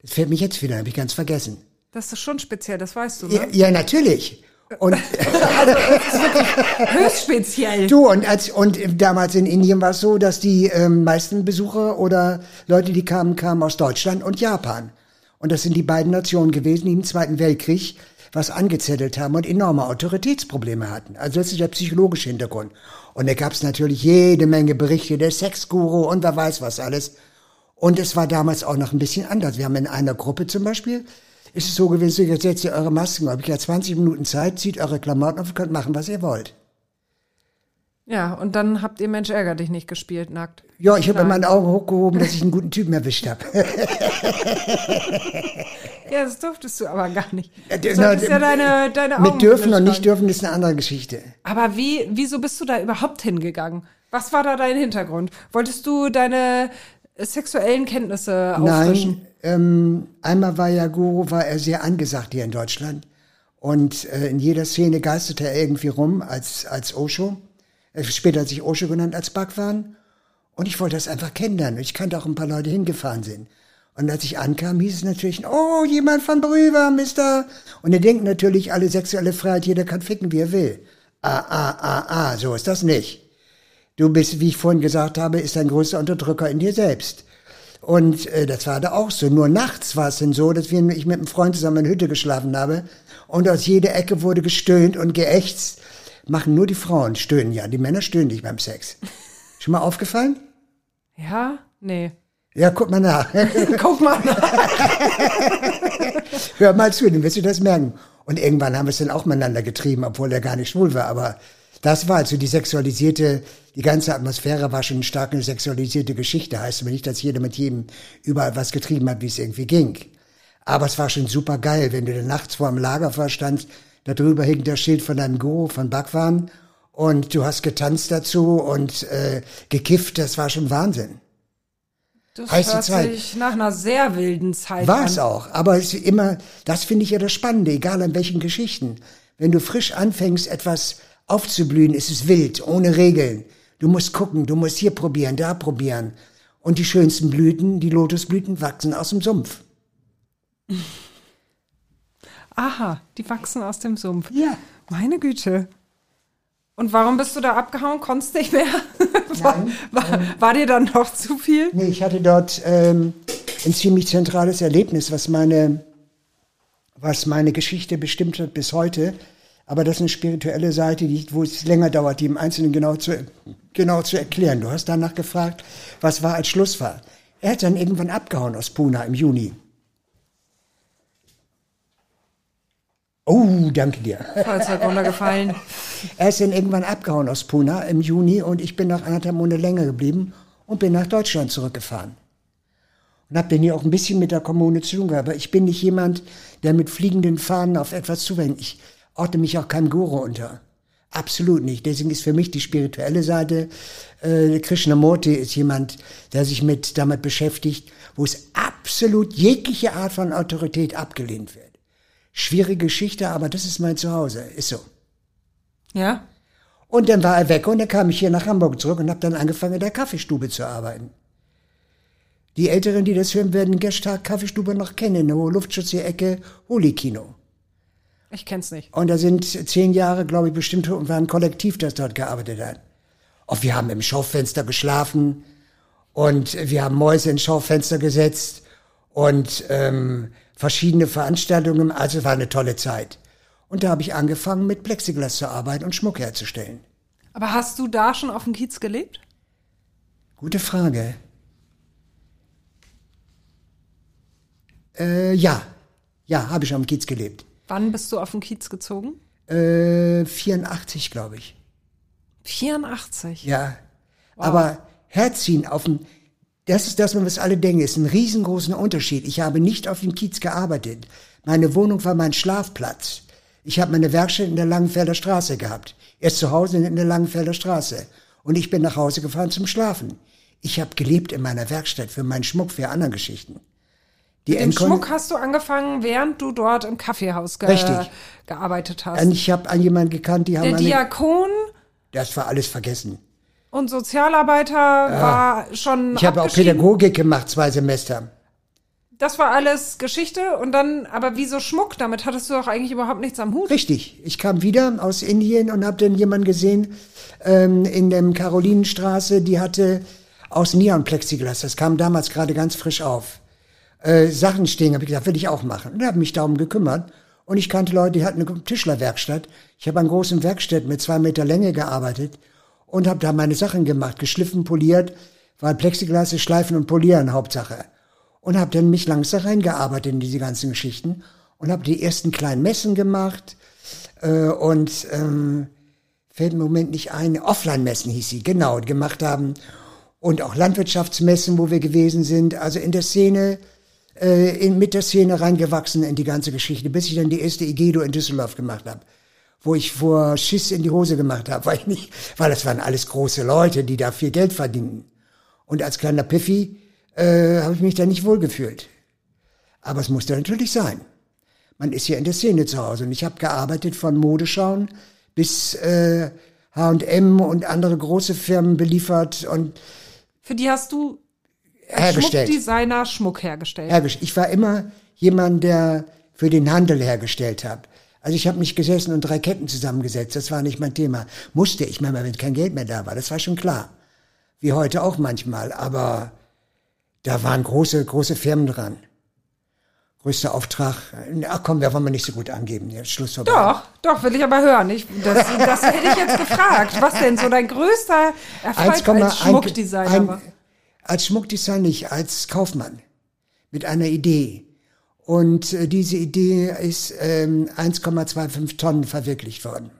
Das fällt mich jetzt wieder, habe ich ganz vergessen. Das ist schon speziell, das weißt du, ne? Ja, ja natürlich. Und Höchst speziell. du, und als und damals in Indien war es so, dass die ähm, meisten Besucher oder Leute, die kamen, kamen aus Deutschland und Japan. Und das sind die beiden Nationen gewesen, die im Zweiten Weltkrieg was angezettelt haben und enorme Autoritätsprobleme hatten. Also das ist der psychologische Hintergrund. Und da gab es natürlich jede Menge Berichte, der Sexguru und wer weiß was alles. Und es war damals auch noch ein bisschen anders. Wir haben in einer Gruppe zum Beispiel, ist es so gewesen, jetzt setzt ihr eure Masken auf. Ich habe 20 Minuten Zeit, zieht eure Klamotten auf und könnt machen, was ihr wollt. Ja, und dann habt ihr Mensch ärger dich nicht gespielt, nackt. Ja, ich habe meine Augen hochgehoben, dass ich einen guten Typen erwischt habe. Ja, das durftest du aber gar nicht. Ja, Du na, ja deine, deine Augen Mit dürfen und nicht dürfen ist eine andere Geschichte. Aber wie, wieso bist du da überhaupt hingegangen? Was war da dein Hintergrund? Wolltest du deine sexuellen Kenntnisse auffrischen? Nein, ähm, einmal war ja Guru, war er sehr angesagt hier in Deutschland. Und äh, in jeder Szene geisterte er irgendwie rum als, als Osho. Äh, Später hat sich Osho genannt als Bhagwan. Und ich wollte das einfach kennenlernen. Ich kannte auch ein paar Leute hingefahren sind. Und als ich ankam, hieß es natürlich, oh, jemand von drüber, Mister. Und er denkt natürlich, alle sexuelle Freiheit, jeder kann ficken, wie er will. Ah, ah, ah, ah, so ist das nicht. Du bist, wie ich vorhin gesagt habe, ist ein größter Unterdrücker in dir selbst. Und äh, das war da auch so. Nur nachts war es denn so, dass wir, ich mit einem Freund zusammen in der Hütte geschlafen habe und aus jeder Ecke wurde gestöhnt und geächtzt. Machen nur die Frauen stöhnen ja, die Männer stöhnen nicht beim Sex. Schon mal aufgefallen? Ja? Nee. Ja, guck mal nach. Guck mal. Hör mal zu, dann wirst du das merken. Und irgendwann haben wir es dann auch miteinander getrieben, obwohl er gar nicht schwul war. Aber das war also die sexualisierte, die ganze Atmosphäre war schon eine stark eine sexualisierte Geschichte. Heißt aber nicht, dass jeder mit jedem überall was getrieben hat, wie es irgendwie ging. Aber es war schon super geil, wenn du dann nachts vor dem Lagerfeuer standst, da drüber hing das Schild von deinem Guru, von Bhagwan, und du hast getanzt dazu und äh, gekifft, das war schon Wahnsinn. Das Heiße hört Zeit. sich nach einer sehr wilden Zeit War es auch. Aber es ist immer, das finde ich ja das Spannende, egal an welchen Geschichten. Wenn du frisch anfängst, etwas aufzublühen, ist es wild, ohne Regeln. Du musst gucken, du musst hier probieren, da probieren. Und die schönsten Blüten, die Lotusblüten, wachsen aus dem Sumpf. Aha, die wachsen aus dem Sumpf. Ja. Meine Güte. Und warum bist du da abgehauen? Konntest nicht mehr? war, war, war dir dann noch zu viel? Nee, ich hatte dort ähm, ein ziemlich zentrales Erlebnis, was meine, was meine Geschichte bestimmt hat bis heute. Aber das ist eine spirituelle Seite, die, wo es länger dauert, die im Einzelnen genau zu, genau zu erklären. Du hast danach gefragt, was war als Schluss war. Er hat dann irgendwann abgehauen aus Pune im Juni. Oh, danke dir. Fallzeug runtergefallen. Er ist dann irgendwann abgehauen aus Pune im Juni und ich bin noch anderthalb Monate länger geblieben und bin nach Deutschland zurückgefahren. Und habe dann hier auch ein bisschen mit der Kommune zu tun gehabt. Aber ich bin nicht jemand, der mit fliegenden Fahnen auf etwas zuwendet. Ich ordne mich auch keinem Guru unter. Absolut nicht. Deswegen ist für mich die spirituelle Seite, äh, Krishnamurti ist jemand, der sich mit damit beschäftigt, wo es absolut jegliche Art von Autorität abgelehnt wird. Schwierige Geschichte, aber das ist mein Zuhause. Ist so. Ja? Und dann war er weg und dann kam ich hier nach Hamburg zurück und habe dann angefangen, in der Kaffeestube zu arbeiten. Die Älteren, die das hören, werden Geschtag Kaffeestube noch kennen, in der Hohe Luftschutz die Ecke Holy-Kino. Ich kenn's nicht. Und da sind zehn Jahre, glaube ich, bestimmt, und war ein Kollektiv, das dort gearbeitet hat. Und wir haben im Schaufenster geschlafen und wir haben Mäuse ins Schaufenster gesetzt und ähm, verschiedene Veranstaltungen. Also es war eine tolle Zeit. Und da habe ich angefangen, mit Plexiglas zu arbeiten und Schmuck herzustellen. Aber hast du da schon auf dem Kiez gelebt? Gute Frage. Äh, ja, ja, habe ich am Kiez gelebt. Wann bist du auf den Kiez gezogen? Äh, 84, glaube ich. 84. Ja. Aber herziehen auf dem, das ist das, was alle denken, ist ein riesengroßer Unterschied. Ich habe nicht auf dem Kiez gearbeitet. Meine Wohnung war mein Schlafplatz. Ich habe meine Werkstatt in der Langenfelder Straße gehabt. Erst zu Hause in der Langenfelder Straße. Und ich bin nach Hause gefahren zum Schlafen. Ich habe gelebt in meiner Werkstatt für meinen Schmuck, für andere Geschichten. Die Mit dem Schmuck hast du angefangen, während du dort im Kaffeehaus ge Richtig. gearbeitet hast. Und ich habe an jemanden gekannt, die haben Der Diakon das war alles vergessen. und Sozialarbeiter war schon Ich habe auch. Pädagogik gemacht, zwei Semester. Das war alles Geschichte und dann, aber wieso Schmuck? Damit hattest du doch eigentlich überhaupt nichts am Hut. Richtig. Ich kam wieder aus Indien und habe dann jemanden gesehen ähm, in der Karolinenstraße, die hatte aus Neon-Plexiglas, das kam damals gerade ganz frisch auf, äh, Sachen stehen. Habe ich gesagt, will ich auch machen. Und habe mich darum gekümmert. Und ich kannte Leute, die hatten eine Tischlerwerkstatt. Ich habe an großen Werkstätten mit zwei Meter Länge gearbeitet und habe da meine Sachen gemacht, geschliffen, poliert, weil Plexiglas ist Schleifen und Polieren Hauptsache. Und habe dann mich langsam reingearbeitet in diese ganzen Geschichten und habe die ersten kleinen Messen gemacht äh, und ähm, fällt im Moment nicht ein, Offline-Messen hieß sie, genau, gemacht haben und auch Landwirtschaftsmessen, wo wir gewesen sind, also in der Szene, äh, in, mit der Szene reingewachsen in die ganze Geschichte, bis ich dann die erste Igedo in Düsseldorf gemacht habe, wo ich vor Schiss in die Hose gemacht habe, weil ich nicht, weil das waren alles große Leute, die da viel Geld verdienen. Und als kleiner Piffi äh, habe ich mich da nicht wohlgefühlt. Aber es musste natürlich sein. Man ist ja in der Szene zu Hause und ich habe gearbeitet von Modeschauen bis äh, H&M und andere große Firmen beliefert und Für die hast du hergestellt. Schmuckdesigner Schmuck hergestellt. hergestellt. Ich war immer jemand, der für den Handel hergestellt hat. Also ich habe nicht gesessen und drei Ketten zusammengesetzt, das war nicht mein Thema. Musste ich manchmal, wenn kein Geld mehr da war, das war schon klar. Wie heute auch manchmal, aber da waren große, große Firmen dran. Größter Auftrag, ach komm, da wollen wir nicht so gut angeben, jetzt Schluss vorbei. Doch, doch, will ich aber hören. Ich, das, das hätte ich jetzt gefragt. Was denn so dein größter Erfolg 1,1 als Schmuckdesigner ein- war? Als Schmuckdesigner nicht, als Kaufmann. Mit einer Idee. Und äh, diese Idee ist ähm, 1,25 Tonnen verwirklicht worden.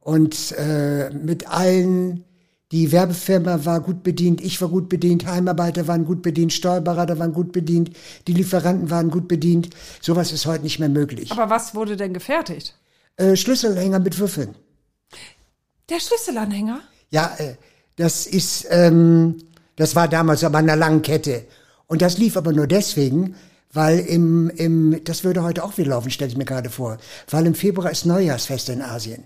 Und äh, mit allen, die Werbefirma war gut bedient, ich war gut bedient, Heimarbeiter waren gut bedient, Steuerberater waren gut bedient, die Lieferanten waren gut bedient. Sowas ist heute nicht mehr möglich. Aber was wurde denn gefertigt? Äh, Schlüsselhänger mit Würfeln. Der Schlüsselanhänger? Ja, äh, das ist, ähm, das war damals aber an einer langen Kette. Und das lief aber nur deswegen, weil im, im, das würde heute auch wieder laufen, stelle ich mir gerade vor, weil im Februar ist Neujahrsfest in Asien.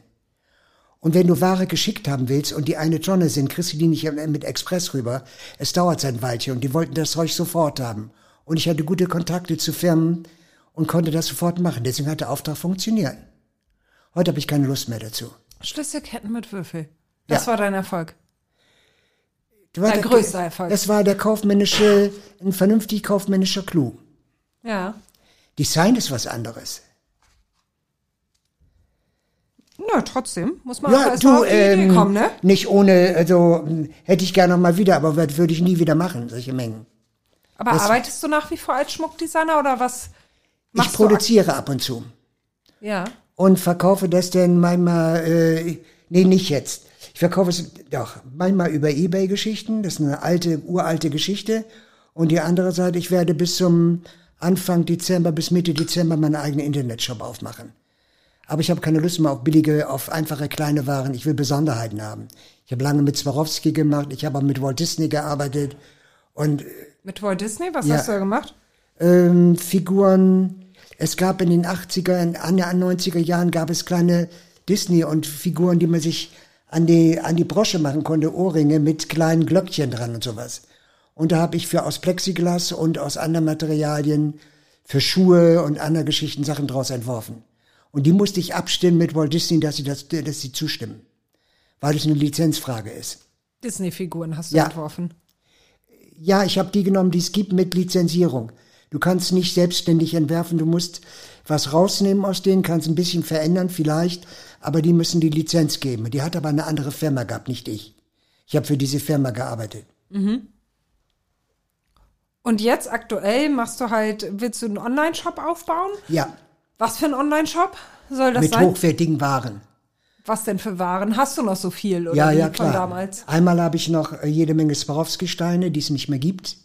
Und wenn du Ware geschickt haben willst und die eine Tonne sind, kriegst du die nicht mit Express rüber. Es dauert sein Weilchen und die wollten das Zeug sofort haben. Und ich hatte gute Kontakte zu Firmen und konnte das sofort machen. Deswegen hat der Auftrag funktioniert. Heute habe ich keine Lust mehr dazu. Schlüsselketten mit Würfel. Das Ja. war dein Erfolg. Das war Dein der- größter Erfolg. Das war der kaufmännische, ein vernünftig kaufmännischer Clou. Ja. Design ist was anderes. Na, trotzdem. Muss man auf die ähm, kommen, ne? nicht ohne, also hm, hätte ich gerne noch mal wieder, aber das würde ich nie wieder machen, solche Mengen. Aber arbeitest du nach wie vor als Schmuckdesigner oder was machst ich produziere ab und zu du? Ja. und verkaufe das dann manchmal, äh, nee, nicht jetzt. Ich verkaufe es doch manchmal über Ebay-Geschichten, das ist eine alte, uralte Geschichte. Und die andere Seite, ich werde bis zum Anfang Dezember, bis Mitte Dezember meinen eigenen Internetshop aufmachen. Aber ich habe keine Lust mehr auf billige, auf einfache kleine Waren. Ich will Besonderheiten haben. Ich habe lange mit Swarovski gemacht, ich habe auch mit Walt Disney gearbeitet und Mit Walt Disney? Was Ja. hast du da gemacht? ähm, Figuren. Es gab in den 80er, in an den 90er Jahren gab es kleine Disney und Figuren, die man sich an die, an die Brosche machen konnte, Ohrringe mit kleinen Glöckchen dran und sowas. Und da habe ich für aus Plexiglas und aus anderen Materialien für Schuhe und andere Geschichten Sachen draus entworfen. Und die musste ich abstimmen mit Walt Disney, dass sie das, dass sie zustimmen. Weil es eine Lizenzfrage ist. Disney-Figuren hast du Ja. entworfen. Ja, ich habe die genommen, die es gibt mit Lizenzierung. Du kannst nicht selbstständig entwerfen, du musst was rausnehmen aus denen, kannst ein bisschen verändern vielleicht, aber die müssen die Lizenz geben. Die hat aber eine andere Firma gehabt, nicht ich. Ich habe für diese Firma gearbeitet. Und jetzt aktuell machst du halt, willst du einen Online-Shop aufbauen? Ja, Was für ein Online-Shop soll das mit sein? hochwertigen Waren. Was denn für Waren? Hast du noch so viel oder Ja, wie ja, von klar. damals? Einmal habe ich noch äh, jede Menge Swarovski-Steine, die es nicht mehr gibt,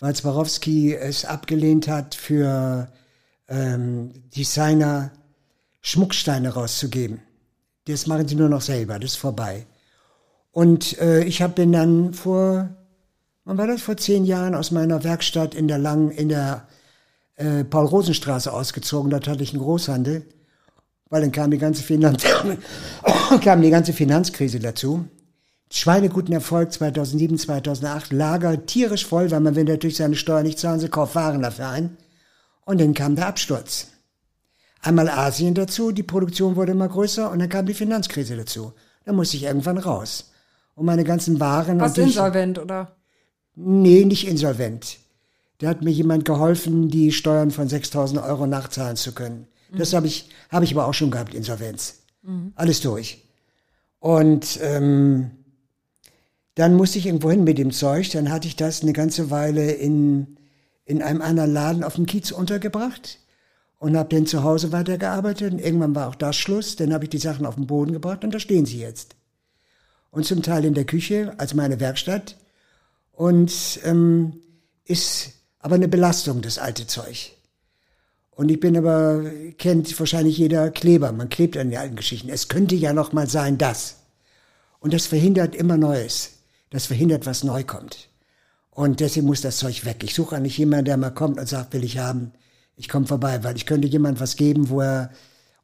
weil Swarovski es abgelehnt hat, für ähm, Designer Schmucksteine rauszugeben. Das machen sie nur noch selber, das ist vorbei. Und äh, ich habe den dann vor Wann war das? Vor zehn Jahren aus meiner Werkstatt in der Lang, in der äh, Paul-Rosen-Straße ausgezogen. Dort hatte ich einen Großhandel, weil dann kam die ganze Finanz kam die ganze Finanzkrise dazu. Schweineguten Erfolg 2007, 2008, Lager tierisch voll, weil man will natürlich seine Steuer nicht zahlen, sie kauft Waren dafür ein. Und dann kam der Absturz. Einmal Asien dazu, die Produktion wurde immer größer und dann kam die Finanzkrise dazu. Da musste ich irgendwann raus. Und meine ganzen Waren. Was insolvent, oder? Nee, nicht insolvent. Da hat mir jemand geholfen, die Steuern von 6000 Euro nachzahlen zu können. Mhm. Das habe ich, habe ich aber auch schon gehabt, Insolvenz. Mhm. Alles durch. Und ähm, dann musste ich irgendwo hin mit dem Zeug. Dann hatte ich das eine ganze Weile in, in einem anderen Laden auf dem Kiez untergebracht und habe dann zu Hause weitergearbeitet. Und irgendwann war auch das Schluss. Dann habe ich die Sachen auf den Boden gebracht und da stehen sie jetzt. Und zum Teil in der Küche als meine Werkstatt. Und ähm, ist aber eine Belastung, das alte Zeug. Und ich bin aber, kennt wahrscheinlich jeder Kleber, man klebt an den alten Geschichten. Es könnte ja noch mal sein, das. Und das verhindert immer Neues. Das verhindert, was neu kommt. Und deswegen muss das Zeug weg. Ich suche nicht jemanden, der mal kommt und sagt, will ich haben. Ich komme vorbei, weil ich könnte jemand was geben, wo er,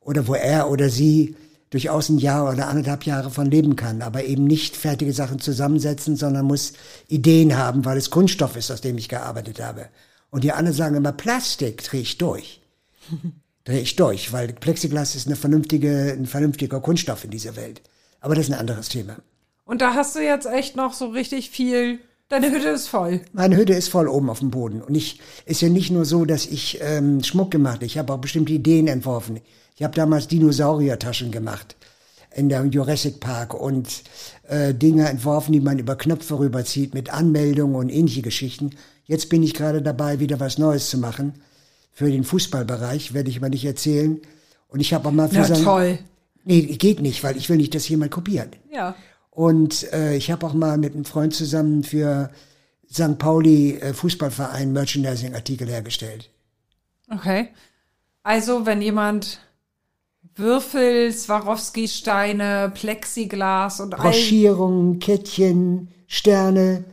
oder wo er oder sie durchaus ein Jahr oder anderthalb Jahre von leben kann, aber eben nicht fertige Sachen zusammensetzen, sondern muss Ideen haben, weil es Kunststoff ist, aus dem ich gearbeitet habe. Und die anderen sagen immer, Plastik drehe ich durch. drehe ich durch, weil Plexiglas ist eine vernünftige, ein vernünftiger Kunststoff in dieser Welt. Aber das ist ein anderes Thema. Und da hast du jetzt echt noch so richtig viel Deine Hütte ist voll. Meine Hütte ist voll oben auf dem Boden. Und ich ist ja nicht nur so, dass ich ähm, Schmuck gemacht habe. Ich habe auch bestimmte Ideen entworfen. Ich habe damals Dinosauriertaschen gemacht in der Jurassic Park und äh, Dinge entworfen, die man über Knöpfe rüberzieht mit Anmeldungen und ähnliche Geschichten. Jetzt bin ich gerade dabei, wieder was Neues zu machen. Für den Fußballbereich werde ich aber nicht erzählen. Und ich habe auch mal für Na, sein, toll. Nee, geht nicht, weil ich will nicht, dass jemand kopiert. Ja. Und äh, ich habe auch mal mit einem Freund zusammen für St. Pauli äh, Fußballverein Merchandising-Artikel hergestellt. Okay. Also, wenn jemand Würfel, Swarovski-Steine, Plexiglas und Broschierungen, Kettchen, Sterne,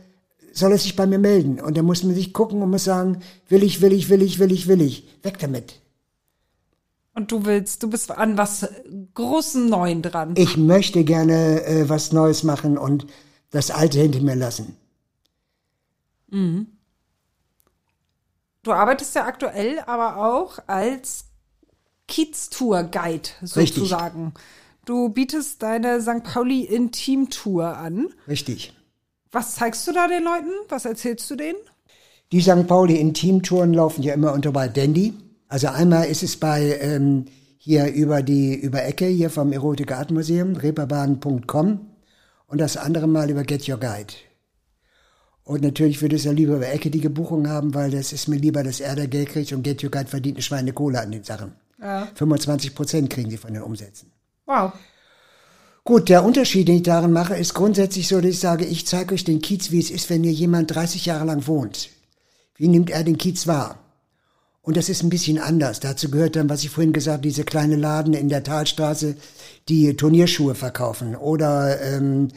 soll er sich bei mir melden. Und dann muss man sich gucken und muss sagen, will ich, will ich, will ich, will ich, will ich. Weg damit. Und du willst, du bist an was großen Neuen dran. Ich möchte gerne äh, was Neues machen und das Alte hinter mir lassen. Mhm. Du arbeitest ja aktuell aber auch als Kiez-Tour-Guide sozusagen. Richtig. Du bietest deine St. Pauli Intim-Tour an. Richtig. Was zeigst du da den Leuten? Was erzählst du denen? Die St. Pauli Intim-Touren laufen ja immer unter Dandy. Also einmal ist es bei ähm, hier über die über Ecke hier vom Erotik Art Museum reeperbahn.com und das andere Mal über Get Your Guide. Und natürlich würde es ja lieber über Ecke die Gebuchung haben, weil das ist mir lieber, dass er da Geld kriegt und Get Your Guide verdient eine Schweinekohle an den Sachen. Ja. 25 Prozent kriegen sie von den Umsätzen. Wow. Gut, der Unterschied, den ich darin mache, ist grundsätzlich so, dass ich sage, ich zeige euch den Kiez, wie es ist, wenn hier jemand 30 Jahre lang wohnt. Wie nimmt er den Kiez wahr? Und das ist ein bisschen anders. Dazu gehört dann, was ich vorhin gesagt habe, diese kleine Laden in der Talstraße, die Turnierschuhe verkaufen. Oder ähm,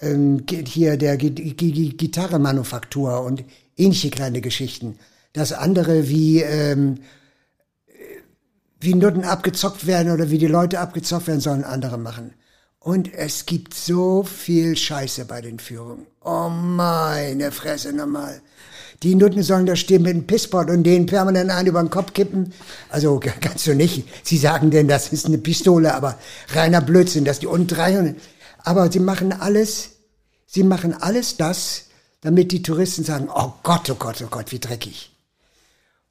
ähm, hier der G G Gitarremanufaktur und ähnliche kleine Geschichten. Das andere wie ähm, wie Nutten abgezockt werden oder wie die Leute abgezockt werden, sollen andere machen. Und es gibt so viel Scheiße bei den Führungen. Oh meine Fresse nochmal. Die Nutten sollen da stehen mit einem Pisspot und den permanent einen über den Kopf kippen. Also kannst du nicht. Sie sagen denn, das ist eine Pistole, aber reiner Blödsinn, dass die unten 300. Aber sie machen alles, sie machen alles das, damit die Touristen sagen, oh Gott, oh Gott, oh Gott, wie dreckig.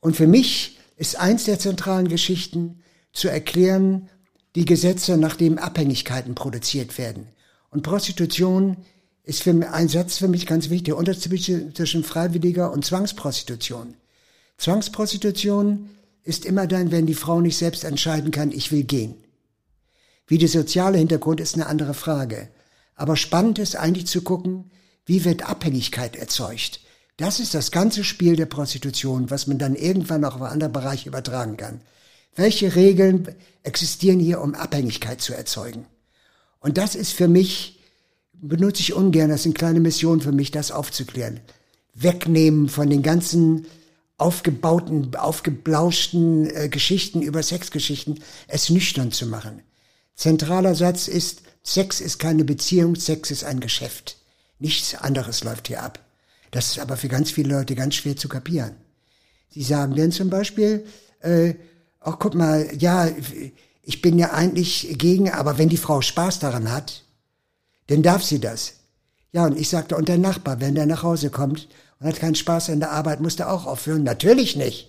Und für mich ist eins der zentralen Geschichten zu erklären, die Gesetze, nach denen Abhängigkeiten produziert werden. Und Prostitution ist für ein Satz für mich ganz wichtig, der Unterschied zwischen freiwilliger und Zwangsprostitution. Zwangsprostitution ist immer dann, wenn die Frau nicht selbst entscheiden kann, ich will gehen. Wie der soziale Hintergrund ist eine andere Frage. Aber spannend ist eigentlich zu gucken, wie wird Abhängigkeit erzeugt. Das ist das ganze Spiel der Prostitution, was man dann irgendwann auch auf andere Bereiche übertragen kann. Welche Regeln existieren hier, um Abhängigkeit zu erzeugen? Und das ist für mich, benutze ich ungern, das sind kleine Missionen für mich, das aufzuklären. wegnehmen von den ganzen aufgebauten, aufgeblauschten äh, Geschichten über Sexgeschichten, es nüchtern zu machen. Zentraler Satz ist, Sex ist keine Beziehung, Sex ist ein Geschäft. Nichts anderes läuft hier ab. Das ist aber für ganz viele Leute ganz schwer zu kapieren. Sie sagen dann zum Beispiel, äh, ach guck mal, ja, ich bin ja eigentlich gegen, aber wenn die Frau Spaß daran hat, dann darf sie das. Ja, und ich sagte, und der Nachbar, wenn der nach Hause kommt und hat keinen Spaß an der Arbeit, muss der auch aufhören? Natürlich nicht.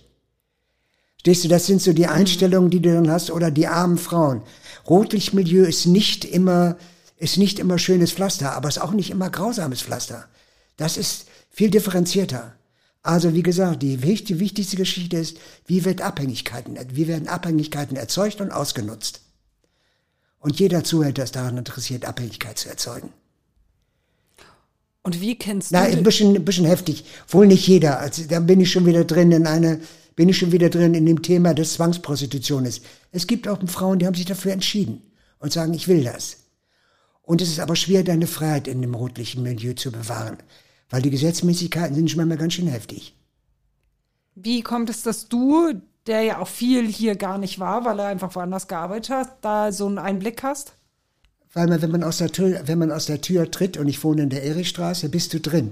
Stehst du, das sind so die Einstellungen, die du dann hast, oder die armen Frauen. Rotlichtmilieu ist nicht immer, ist nicht immer schönes Pflaster, aber ist auch nicht immer grausames Pflaster. Das ist viel differenzierter. Also wie gesagt, die, die wichtigste Geschichte ist, wie wird Abhängigkeiten, wie werden Abhängigkeiten erzeugt und ausgenutzt. Und jeder Zuhälter ist daran interessiert, Abhängigkeit zu erzeugen. Und wie kennst Na, du ein bisschen, ein bisschen heftig. Wohl nicht jeder. Also, da bin ich schon wieder drin in eine, bin ich schon wieder drin in dem Thema des Zwangsprostitutions. Es gibt auch Frauen, die haben sich dafür entschieden und sagen, ich will das. Und es ist aber schwer, deine Freiheit in dem rotlichen Milieu zu bewahren. Weil die Gesetzmäßigkeiten sind schon manchmal ganz schön heftig. Wie kommt es, dass du, der ja auch viel hier gar nicht war, weil er einfach woanders gearbeitet hat, da so einen Einblick hast? Weil man, wenn man aus der Tür, wenn man aus der Tür tritt und ich wohne in der Erichstraße, bist du drin.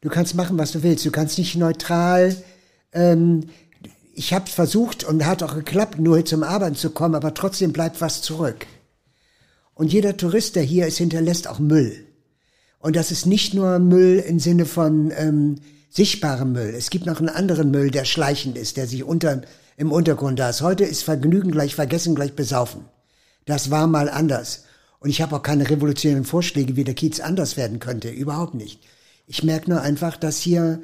Du kannst machen, was du willst. Du kannst nicht neutral. Ähm, ich habe versucht und hat auch geklappt, nur zum Arbeiten zu kommen, aber trotzdem bleibt was zurück. Und jeder Tourist, der hier ist, hinterlässt auch Müll. Und das ist nicht nur Müll im Sinne von ähm, sichtbarem Müll. Es gibt noch einen anderen Müll, der schleichend ist, der sich unter, im Untergrund da ist. Heute ist Vergnügen gleich vergessen, gleich besaufen. Das war mal anders. Und ich habe auch keine revolutionären Vorschläge, wie der Kiez anders werden könnte. Überhaupt nicht. Ich merke nur einfach, dass hier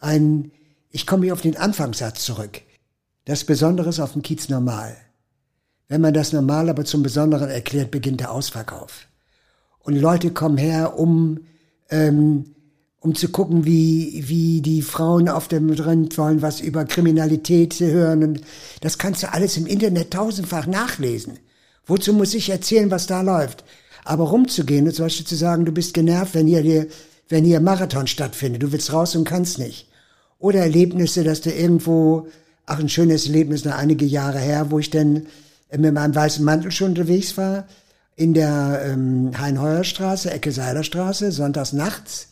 ein, ich komme hier auf den Anfangssatz zurück. Das Besondere ist auf dem Kiez normal. Wenn man das normal aber zum Besonderen erklärt, beginnt der Ausverkauf. Und Leute kommen her, um, ähm, um zu gucken, wie, wie die Frauen auf dem Rind wollen, was über Kriminalität hören. Und das kannst du alles im Internet tausendfach nachlesen. Wozu muss ich erzählen, was da läuft? Aber rumzugehen und zum Beispiel zu sagen, du bist genervt, wenn hier, wenn hier Marathon stattfindet, du willst raus und kannst nicht. Oder Erlebnisse, dass du irgendwo, ach, ein schönes Erlebnis, noch einige Jahre her, wo ich dann mit meinem weißen Mantel schon unterwegs war, in der ähm, Hein-Heuer-Straße, Ecke Seilerstraße, sonntags nachts,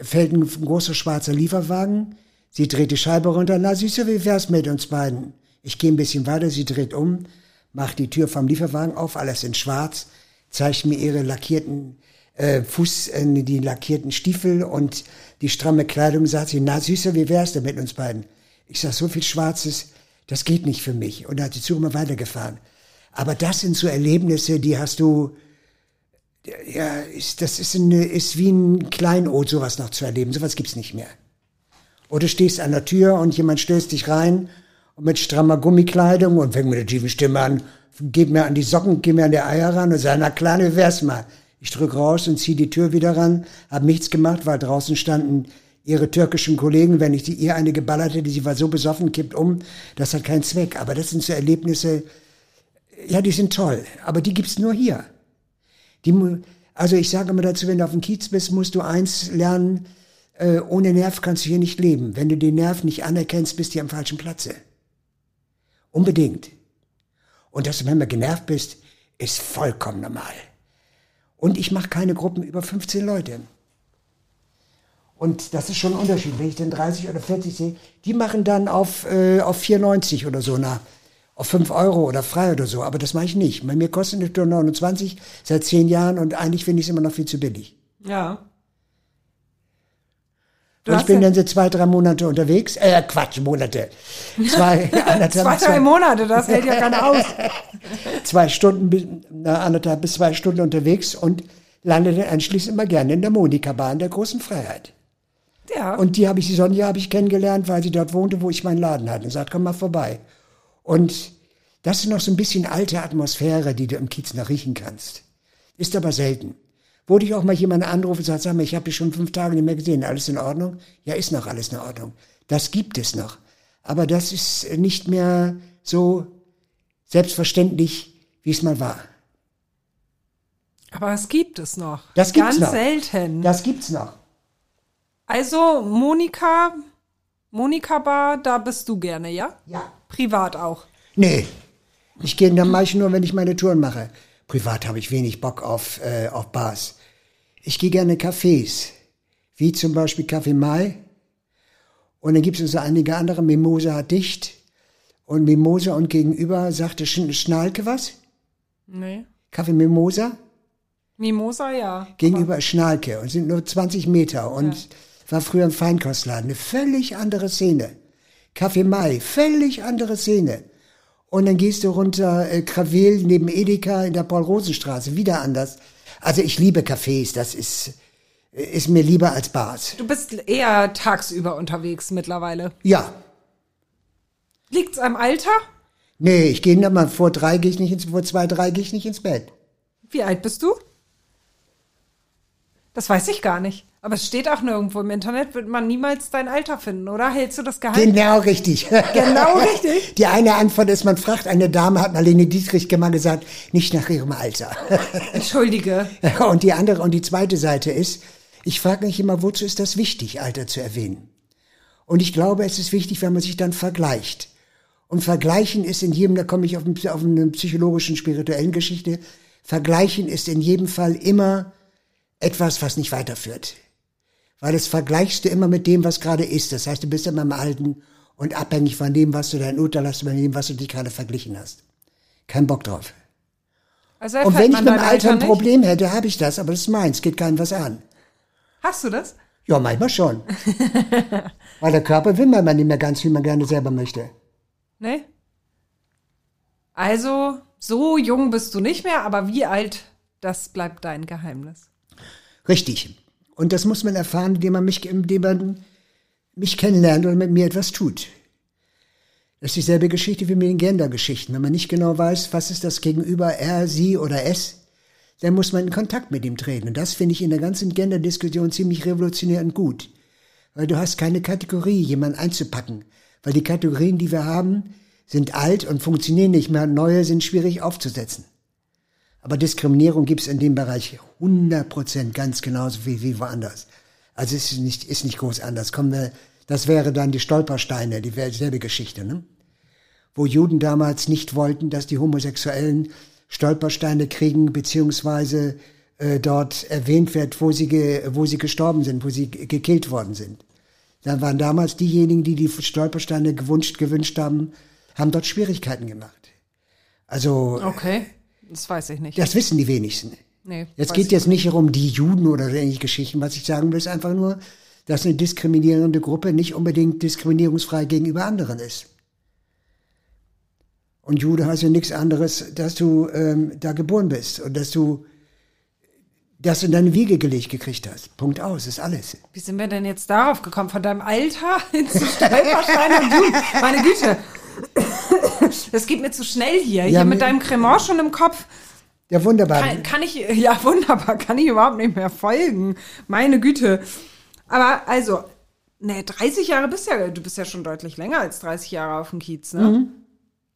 fällt ein großer schwarzer Lieferwagen. Sie dreht die Scheibe runter. Na, Süße, wie wär's mit uns beiden? Ich gehe ein bisschen weiter, sie dreht um, macht die Tür vom Lieferwagen auf, alles in schwarz, zeigt mir ihre lackierten äh, Fuß, äh, die lackierten Stiefel und die stramme Kleidung, sagt sie, na Süße, wie wär's denn mit uns beiden? Ich sag, so viel Schwarzes, das geht nicht für mich. Und da hat die Zug immer weitergefahren. Aber das sind so Erlebnisse, die hast du, ja, ist, das ist, eine, ist wie ein Kleinod, sowas noch zu erleben. Sowas gibt's nicht mehr. Oder du stehst an der Tür und jemand stößt dich rein und mit strammer Gummikleidung und fängt mit der tiefen Stimme an, geht mir an die Socken, geht mir an die Eier ran und sagt, na klar, wie wär's mal. Ich drück raus und zieh die Tür wieder ran, hab nichts gemacht, weil draußen standen ihre türkischen Kollegen, wenn ich die, ihr eine geballert hätte, sie war so besoffen, kippt um, das hat keinen Zweck. Aber das sind so Erlebnisse, ja, die sind toll, aber die gibt's nur hier. Die, also ich sage immer dazu, wenn du auf dem Kiez bist, musst du eins lernen, äh, ohne Nerv kannst du hier nicht leben. Wenn du den Nerv nicht anerkennst, bist du am falschen Platze. Unbedingt. Und dass du manchmal genervt bist, ist vollkommen normal. Und ich mache keine Gruppen über 15 Leute. Und das ist schon ein Unterschied. Wenn ich den 30 oder 40 sehe, die machen dann auf, äh, auf 94 oder so nach auf 5 Euro oder frei oder so, aber das mache ich nicht. Bei mir kostet eine Tour 29 seit 10 Jahren und eigentlich finde ich es immer noch viel zu billig. Ja. Du und ich bin ja dann so zwei, drei Monate unterwegs. Äh, Quatsch, Monate. Zwei, anderthalb, zwei, drei Monate, das hält ja keiner aus. zwei Stunden, na, anderthalb bis zwei Stunden unterwegs und lande dann anschließend immer gerne in der Monika-Bahn der großen Freiheit. Ja. Und die habe ich, die Sonja habe ich kennengelernt, weil sie dort wohnte, wo ich meinen Laden hatte. Und sagt, komm mal vorbei. Und das ist noch so ein bisschen alte Atmosphäre, die du im Kiez noch riechen kannst. Ist aber selten. Wo dich auch mal jemand anruft und sagt, sag mal, ich habe dich schon fünf Tage nicht mehr gesehen, alles in Ordnung? Ja, ist noch alles in Ordnung. Das gibt es noch. Aber das ist nicht mehr so selbstverständlich, wie es mal war. Aber es gibt es noch. Das gibt's Ganz noch. selten. Das gibt's noch. Also, Monika, Monika Bar, da bist du gerne, ja? Ja. Privat auch. Nee, ich gehe dann meist nur, wenn ich meine Touren mache. Privat habe ich wenig Bock auf, äh, auf Bars. Ich gehe gerne Cafés, wie zum Beispiel Café Mai. Und dann gibt es so einige andere. Mimosa hat dicht. Und Mimosa und gegenüber sagte Sch Schnalke was? Nee. Kaffee Mimosa? Mimosa, ja. Gegenüber Schnalke und sind nur 20 Meter und war früher ein Feinkostladen. Eine völlig andere Szene. Kaffee Mai, völlig andere Szene. Und dann gehst du runter äh, Krawel neben Edeka in der Paul-Rosen-Straße, wieder anders. Also ich liebe Cafés, das ist, ist mir lieber als Bars. Du bist eher tagsüber unterwegs mittlerweile. Ja. Liegt's am Alter? Nee, ich gehe mal vor drei gehe ich nicht ins, vor zwei, drei gehe ich nicht ins Bett. Wie alt bist du? Das weiß ich gar nicht. Aber es steht auch nirgendwo im Internet, wird man niemals dein Alter finden, oder? Hältst du das geheim? Genau richtig. Genau richtig. Die eine Antwort ist, man fragt eine Dame, hat Marlene Dietrich mal gesagt, nicht nach ihrem Alter. Entschuldige. Und die andere und die zweite Seite ist, ich frage mich immer, wozu ist das wichtig, Alter zu erwähnen? Und ich glaube, es ist wichtig, wenn man sich dann vergleicht. Und vergleichen ist in jedem, da komme ich auf, auf eine psychologischen, spirituellen Geschichte, vergleichen ist in jedem Fall immer etwas, was nicht weiterführt. Weil das vergleichst du immer mit dem, was gerade ist. Das heißt, du bist immer im Alten und abhängig von dem, was du dein Urteil hast, von dem, was du dich gerade verglichen hast. Kein Bock drauf. Also Und wenn ich mit dem Alter ein nicht? Problem hätte, habe ich das, aber das ist meins, geht keinem was an. Hast du das? Ja, manchmal schon. Weil der Körper will man nicht mehr ganz, wie man gerne selber möchte. Nee? Also, so jung bist du nicht mehr, aber wie alt, das bleibt dein Geheimnis. Richtig. Und das muss man erfahren, indem man mich, indem man mich kennenlernt oder mit mir etwas tut. Das ist dieselbe Geschichte wie mit den Gender-Geschichten. Wenn man nicht genau weiß, was ist das Gegenüber, er, sie oder es, dann muss man in Kontakt mit ihm treten. Und das finde ich in der ganzen Gender-Diskussion ziemlich revolutionär und gut. Weil du hast keine Kategorie, jemanden einzupacken. Weil die Kategorien, die wir haben, sind alt und funktionieren nicht mehr. Neue sind schwierig aufzusetzen. Aber Diskriminierung gibt's in dem Bereich 100 Prozent ganz genauso wie, wie woanders. Also es ist nicht, ist nicht groß anders. Kommen wir, das wäre dann die Stolpersteine, die dieselbe Geschichte, ne? Wo Juden damals nicht wollten, dass die Homosexuellen Stolpersteine kriegen, beziehungsweise äh, dort erwähnt wird, wo sie, ge, wo sie gestorben sind, wo sie ge- gekillt worden sind. Dann waren damals diejenigen, die die Stolpersteine gewünscht, gewünscht haben, haben dort Schwierigkeiten gemacht. Also, Okay, das weiß ich nicht. das wissen die wenigsten. Nee, Jetzt weiß geht jetzt nicht um die Juden oder ähnliche Geschichten. Was ich sagen will, ist einfach nur, dass eine diskriminierende Gruppe nicht unbedingt diskriminierungsfrei gegenüber anderen ist. Und Jude heißt ja nichts anderes, dass du ähm, da geboren bist und dass du das in deine Wiege gelegt gekriegt hast. Punkt aus, ist alles. Wie sind wir denn jetzt darauf gekommen? Von deinem Alter zu Stolperstein und Juden? Meine Güte. Das geht mir zu schnell hier. Ja, hier mit deinem Cremant schon im Kopf. Ja, wunderbar. Kann, kann ich, ja wunderbar, kann ich überhaupt nicht mehr folgen. Meine Güte. Aber also, ne, 30 Jahre bist ja, du bist ja schon deutlich länger als 30 Jahre auf dem Kiez, ne? Mhm.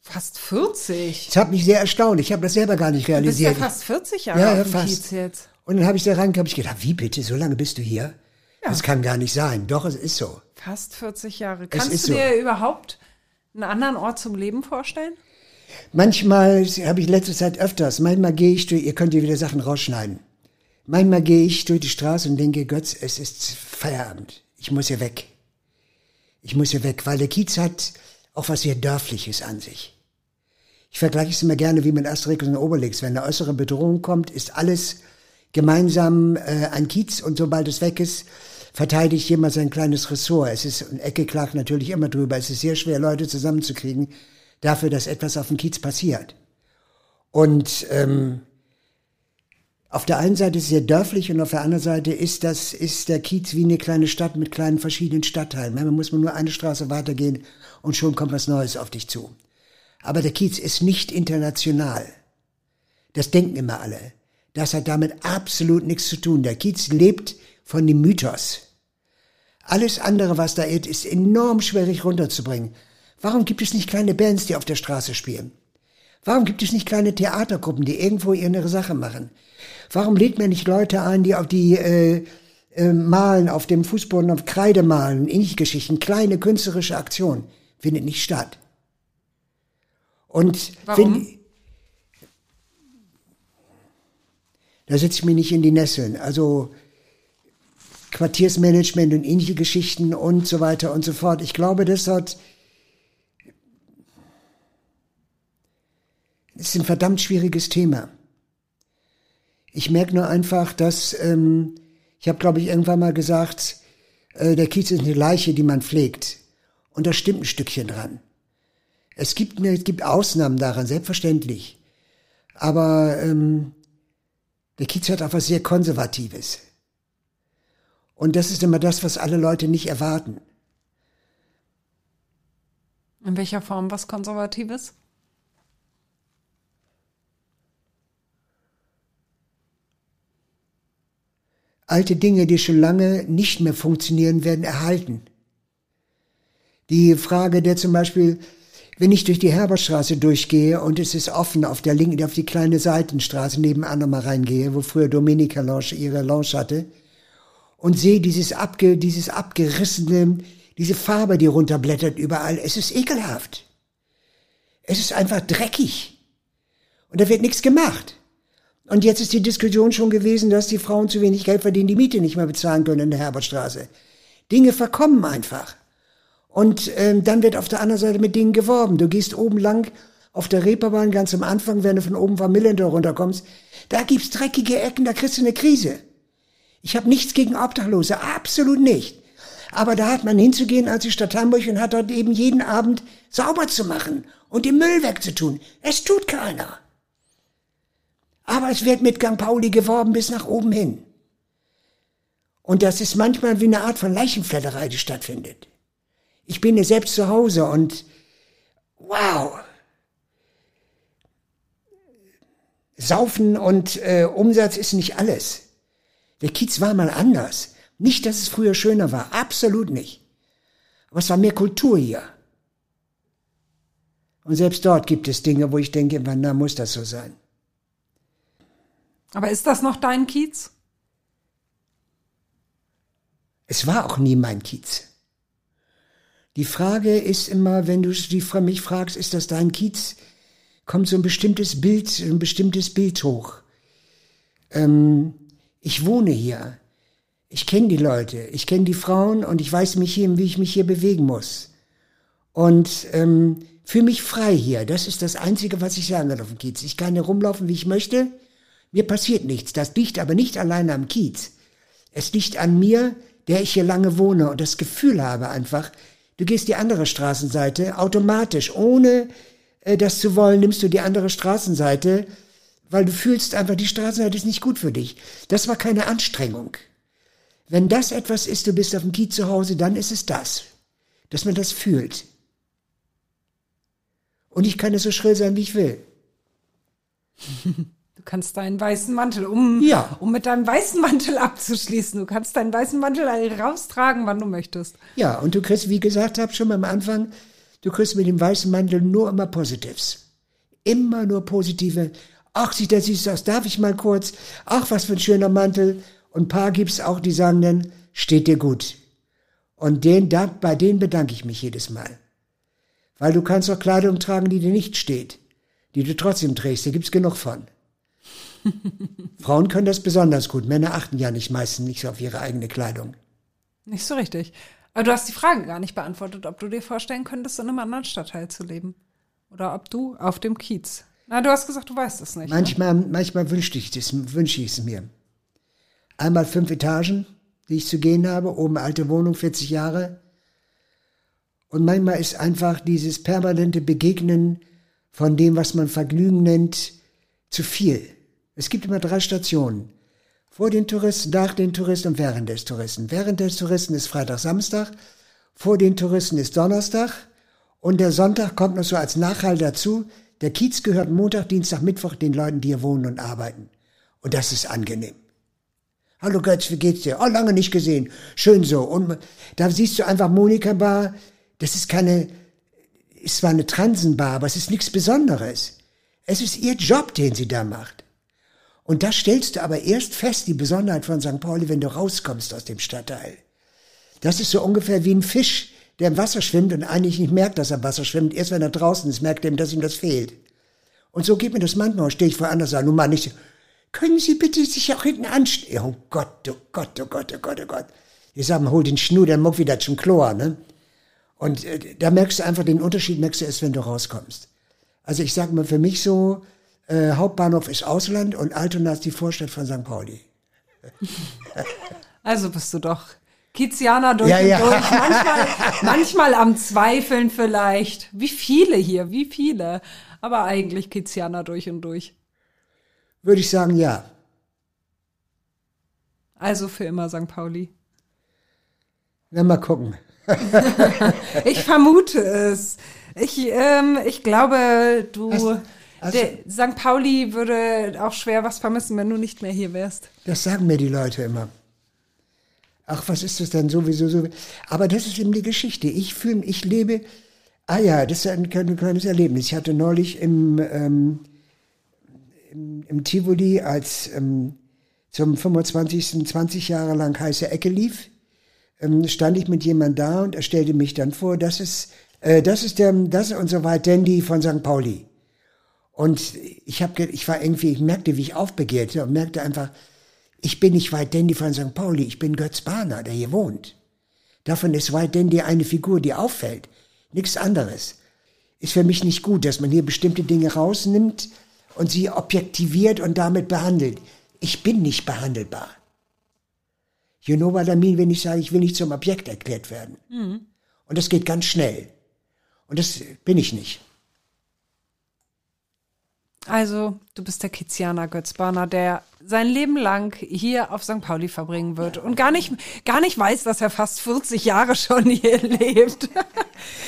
Fast 40. Das hat mich sehr erstaunt. Ich habe das selber gar nicht Du bist ja realisiert. fast 40 Jahre Ja, auf ja, dem fast. Kiez jetzt. und dann habe ich da reingekommen, hab ich gedacht, wie bitte, so lange bist du hier? Das kann gar nicht sein. Doch, es ist so. Fast 40 Jahre. Kannst du so. dir überhaupt einen anderen Ort zum Leben vorstellen? Manchmal habe ich letzte Zeit öfters, manchmal gehe ich durch, ihr könnt hier wieder Sachen rausschneiden. Manchmal gehe ich durch die Straße und denke, Götz, es ist Feierabend. Ich muss hier weg. Ich muss hier weg, weil der Kiez hat auch was sehr Dörfliches an sich. Ich vergleiche es immer gerne wie mit Asterix und Obelix. Wenn eine äußere Bedrohung kommt, ist alles gemeinsam äh, ein Kiez und sobald es weg ist, verteidigt jemand sein kleines Ressort. Es ist, und Ecke klagt natürlich immer drüber, es ist sehr schwer, Leute zusammenzukriegen, dafür, dass etwas auf dem Kiez passiert. Und ähm, auf der einen Seite ist es sehr dörflich und auf der anderen Seite ist das ist der Kiez wie eine kleine Stadt mit kleinen verschiedenen Stadtteilen. Manchmal muss man nur eine Straße weitergehen und schon kommt was Neues auf dich zu. Aber der Kiez ist nicht international. Das denken immer alle. Das hat damit absolut nichts zu tun. Der Kiez lebt von dem Mythos. Alles andere, was da ist, ist enorm schwierig runterzubringen. Warum gibt es nicht kleine Bands, die auf der Straße spielen? Warum gibt es nicht kleine Theatergruppen, die irgendwo ihre Sache machen? Warum lädt man nicht Leute ein, die auf die, äh, äh, Malen auf dem Fußboden, auf Kreide malen, Inch-Geschichten, kleine künstlerische Aktionen, findet nicht statt. Und Warum? Wenn, da setze ich mich nicht in die Nesseln. Also Quartiersmanagement und ähnliche Geschichten und so weiter und so fort. Ich glaube, das hat ist ein verdammt schwieriges Thema. Ich merke nur einfach, dass ähm, ich habe, glaube ich, irgendwann mal gesagt, äh, der Kiez ist eine Leiche, die man pflegt. Und da stimmt ein Stückchen dran. Es gibt, es gibt Ausnahmen daran, selbstverständlich. Aber ähm, der Kiez hat auch was sehr Konservatives. Und das ist immer das, was alle Leute nicht erwarten. In welcher Form was Konservatives? Alte Dinge, die schon lange nicht mehr funktionieren, werden erhalten. Die Frage der zum Beispiel, wenn ich durch die Herbertstraße durchgehe und es ist offen auf der linken, auf die kleine Seitenstraße nebenan nochmal reingehe, wo früher Dominika Lounge ihre Lounge hatte, und sehe dieses, abge, dieses abgerissene, diese Farbe, die runterblättert überall. Es ist ekelhaft. Es ist einfach dreckig. Und da wird nichts gemacht. Und jetzt ist die Diskussion schon gewesen, dass die Frauen zu wenig Geld verdienen, die Miete nicht mehr bezahlen können in der Herbertstraße. Dinge verkommen einfach. Und ähm, dann wird auf der anderen Seite mit Dingen geworben. Du gehst oben lang auf der Reeperbahn ganz am Anfang, wenn du von oben vom Millendor runterkommst, da gibt's dreckige Ecken, da kriegst du eine Krise. Ich habe nichts gegen Obdachlose, absolut nicht. Aber da hat man hinzugehen als die Stadt Hamburg und hat dort eben jeden Abend sauber zu machen und den Müll wegzutun. Es tut keiner. Aber es wird mit Gang Pauli geworben bis nach oben hin. Und das ist manchmal wie eine Art von Leichenflatterei, die stattfindet. Ich bin ja selbst zu Hause und wow. Saufen und äh, Umsatz ist nicht alles. Der Kiez war mal anders. Nicht, dass es früher schöner war, absolut nicht. Aber es war mehr Kultur hier. Und selbst dort gibt es Dinge, wo ich denke, wann da muss das so sein. Aber ist das noch dein Kiez? Es war auch nie mein Kiez. Die Frage ist immer, wenn du mich fragst, ist das dein Kiez, kommt so ein bestimmtes Bild, ein bestimmtes Bild hoch. Ähm, ich wohne hier. Ich kenne die Leute, ich kenne die Frauen und ich weiß mich hier, wie ich mich hier bewegen muss. Und ähm, fühle mich frei hier. Das ist das Einzige, was ich sagen kann auf dem Kiez. Ich kann hier rumlaufen, wie ich möchte. Mir passiert nichts. Das liegt aber nicht alleine am Kiez. Es liegt an mir, der ich hier lange wohne und das Gefühl habe einfach, du gehst die andere Straßenseite automatisch, ohne äh, das zu wollen, nimmst du die andere Straßenseite, weil du fühlst einfach, die Straßenseite ist nicht gut für dich. Das war keine Anstrengung. Wenn das etwas ist, du bist auf dem Kiez zu Hause, dann ist es das, dass man das fühlt. Und ich kann es so schrill sein, wie ich will. Du kannst deinen weißen Mantel, um, Ja. um mit deinem weißen Mantel abzuschließen, du kannst deinen weißen Mantel raustragen, wann du möchtest. Ja, und du kriegst, wie gesagt habe, schon mal am Anfang, du kriegst mit dem weißen Mantel nur immer Positives. Immer nur positive. Ach, sieht der süß aus, darf ich mal kurz? Ach, was für ein schöner Mantel. Und ein paar gibt's auch, die sagen dann, steht dir gut. Und den, da, bei denen bedanke ich mich jedes Mal. Weil du kannst auch Kleidung tragen, die dir nicht steht. Die du trotzdem trägst, da gibt's genug von. Frauen können das besonders gut. Männer achten ja nicht meistens nicht so auf ihre eigene Kleidung. Nicht so richtig. Aber du hast die Frage gar nicht beantwortet, ob du dir vorstellen könntest, in einem anderen Stadtteil zu leben. Oder ob du auf dem Kiez. Na, du hast gesagt, du weißt es nicht. Ne? Manchmal, manchmal ich es, wünsche ich es mir. Einmal fünf Etagen, die ich zu gehen habe, oben alte Wohnung, 40 Jahre. Und manchmal ist einfach dieses permanente Begegnen von dem, was man Vergnügen nennt, zu viel. Es gibt immer drei Stationen. Vor den Touristen, nach den Touristen und während des Touristen. Während des Touristen ist Freitag, Samstag. Vor den Touristen ist Donnerstag. Und der Sonntag kommt noch so als Nachhall dazu. Der Kiez gehört Montag, Dienstag, Mittwoch den Leuten, die hier wohnen und arbeiten. Und das ist angenehm. Hallo Götz, wie geht's dir? Oh, lange nicht gesehen. Schön so. Und da siehst du einfach Monika Bar. Das ist keine, ist zwar eine Transenbar, aber es ist nichts Besonderes. Es ist ihr Job, den sie da macht. Und das stellst du aber erst fest, die Besonderheit von St. Pauli, wenn du rauskommst aus dem Stadtteil. Das ist so ungefähr wie ein Fisch, der im Wasser schwimmt und eigentlich nicht merkt, dass er im Wasser schwimmt. Erst wenn er draußen ist, merkt er, dass ihm das fehlt. Und so geht mir das manchmal. Stehe ich vor und sage, nun mal nicht, können Sie bitte sich auch hinten anstellen? Oh Gott, oh Gott, oh Gott, oh Gott, oh Gott. Ich sage hol den Schnur, der muck wieder zum Chlor, ne? Und äh, da merkst du einfach den Unterschied, merkst du erst, wenn du rauskommst. Also ich sage mal, für mich so, äh, Hauptbahnhof ist Ausland und Altona ist die Vorstadt von St. Pauli. Also bist du doch Kizianer durch Ja, und ja. durch. Manchmal, manchmal am Zweifeln vielleicht. Wie viele hier, wie viele. Aber eigentlich Kizianer durch und durch. Würde ich sagen, ja. Also für immer St. Pauli. Na, mal gucken. Ich vermute es. Ich, ähm, ich glaube, du. Hast- hast St. Pauli würde auch schwer was vermissen, wenn du nicht mehr hier wärst. Das sagen mir die Leute immer. Ach, was ist das denn sowieso so? Aber das ist eben die Geschichte. Ich fühle, ich lebe. Ah ja, das ist ein, ein kleines Erlebnis. Ich hatte neulich im, ähm, im, im Tivoli, als ähm, zum 25. 20 Jahre lang heiße Ecke lief, ähm, stand ich mit jemand da und er stellte mich dann vor, das ist, äh, das ist der, das ist unser White Dandy von St. Pauli. Und ich habe, ich war irgendwie, ich merkte, wie ich aufbegehrte und merkte einfach, ich bin nicht White Dandy von St. Pauli, ich bin Götz Bahner, der hier wohnt. Davon ist White Dandy eine Figur, die auffällt. Nichts anderes. Ist für mich nicht gut, dass man hier bestimmte Dinge rausnimmt und sie objektiviert und damit behandelt. Ich bin nicht behandelbar. You know what I mean, wenn ich sage, ich will nicht zum Objekt erklärt werden. Und das geht ganz schnell. Und das bin ich nicht. Also, du bist der Kizianer Götz Barner, der sein Leben lang hier auf St. Pauli verbringen wird und gar nicht, gar nicht weiß, dass er fast 40 Jahre schon hier lebt.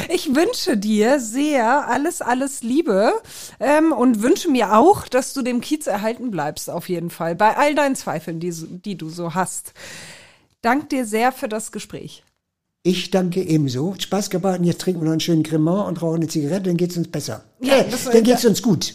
Ich wünsche dir sehr alles, alles Liebe ähm, und wünsche mir auch, dass du dem Kiez erhalten bleibst, auf jeden Fall, bei all deinen Zweifeln, die, die du so hast. Dank dir sehr für das Gespräch. Ich danke ebenso. Spaß gemacht. Und jetzt trinken wir noch einen schönen Cremant und rauchen eine Zigarette, dann geht's uns besser. Ja, äh, dann geht's uns gut.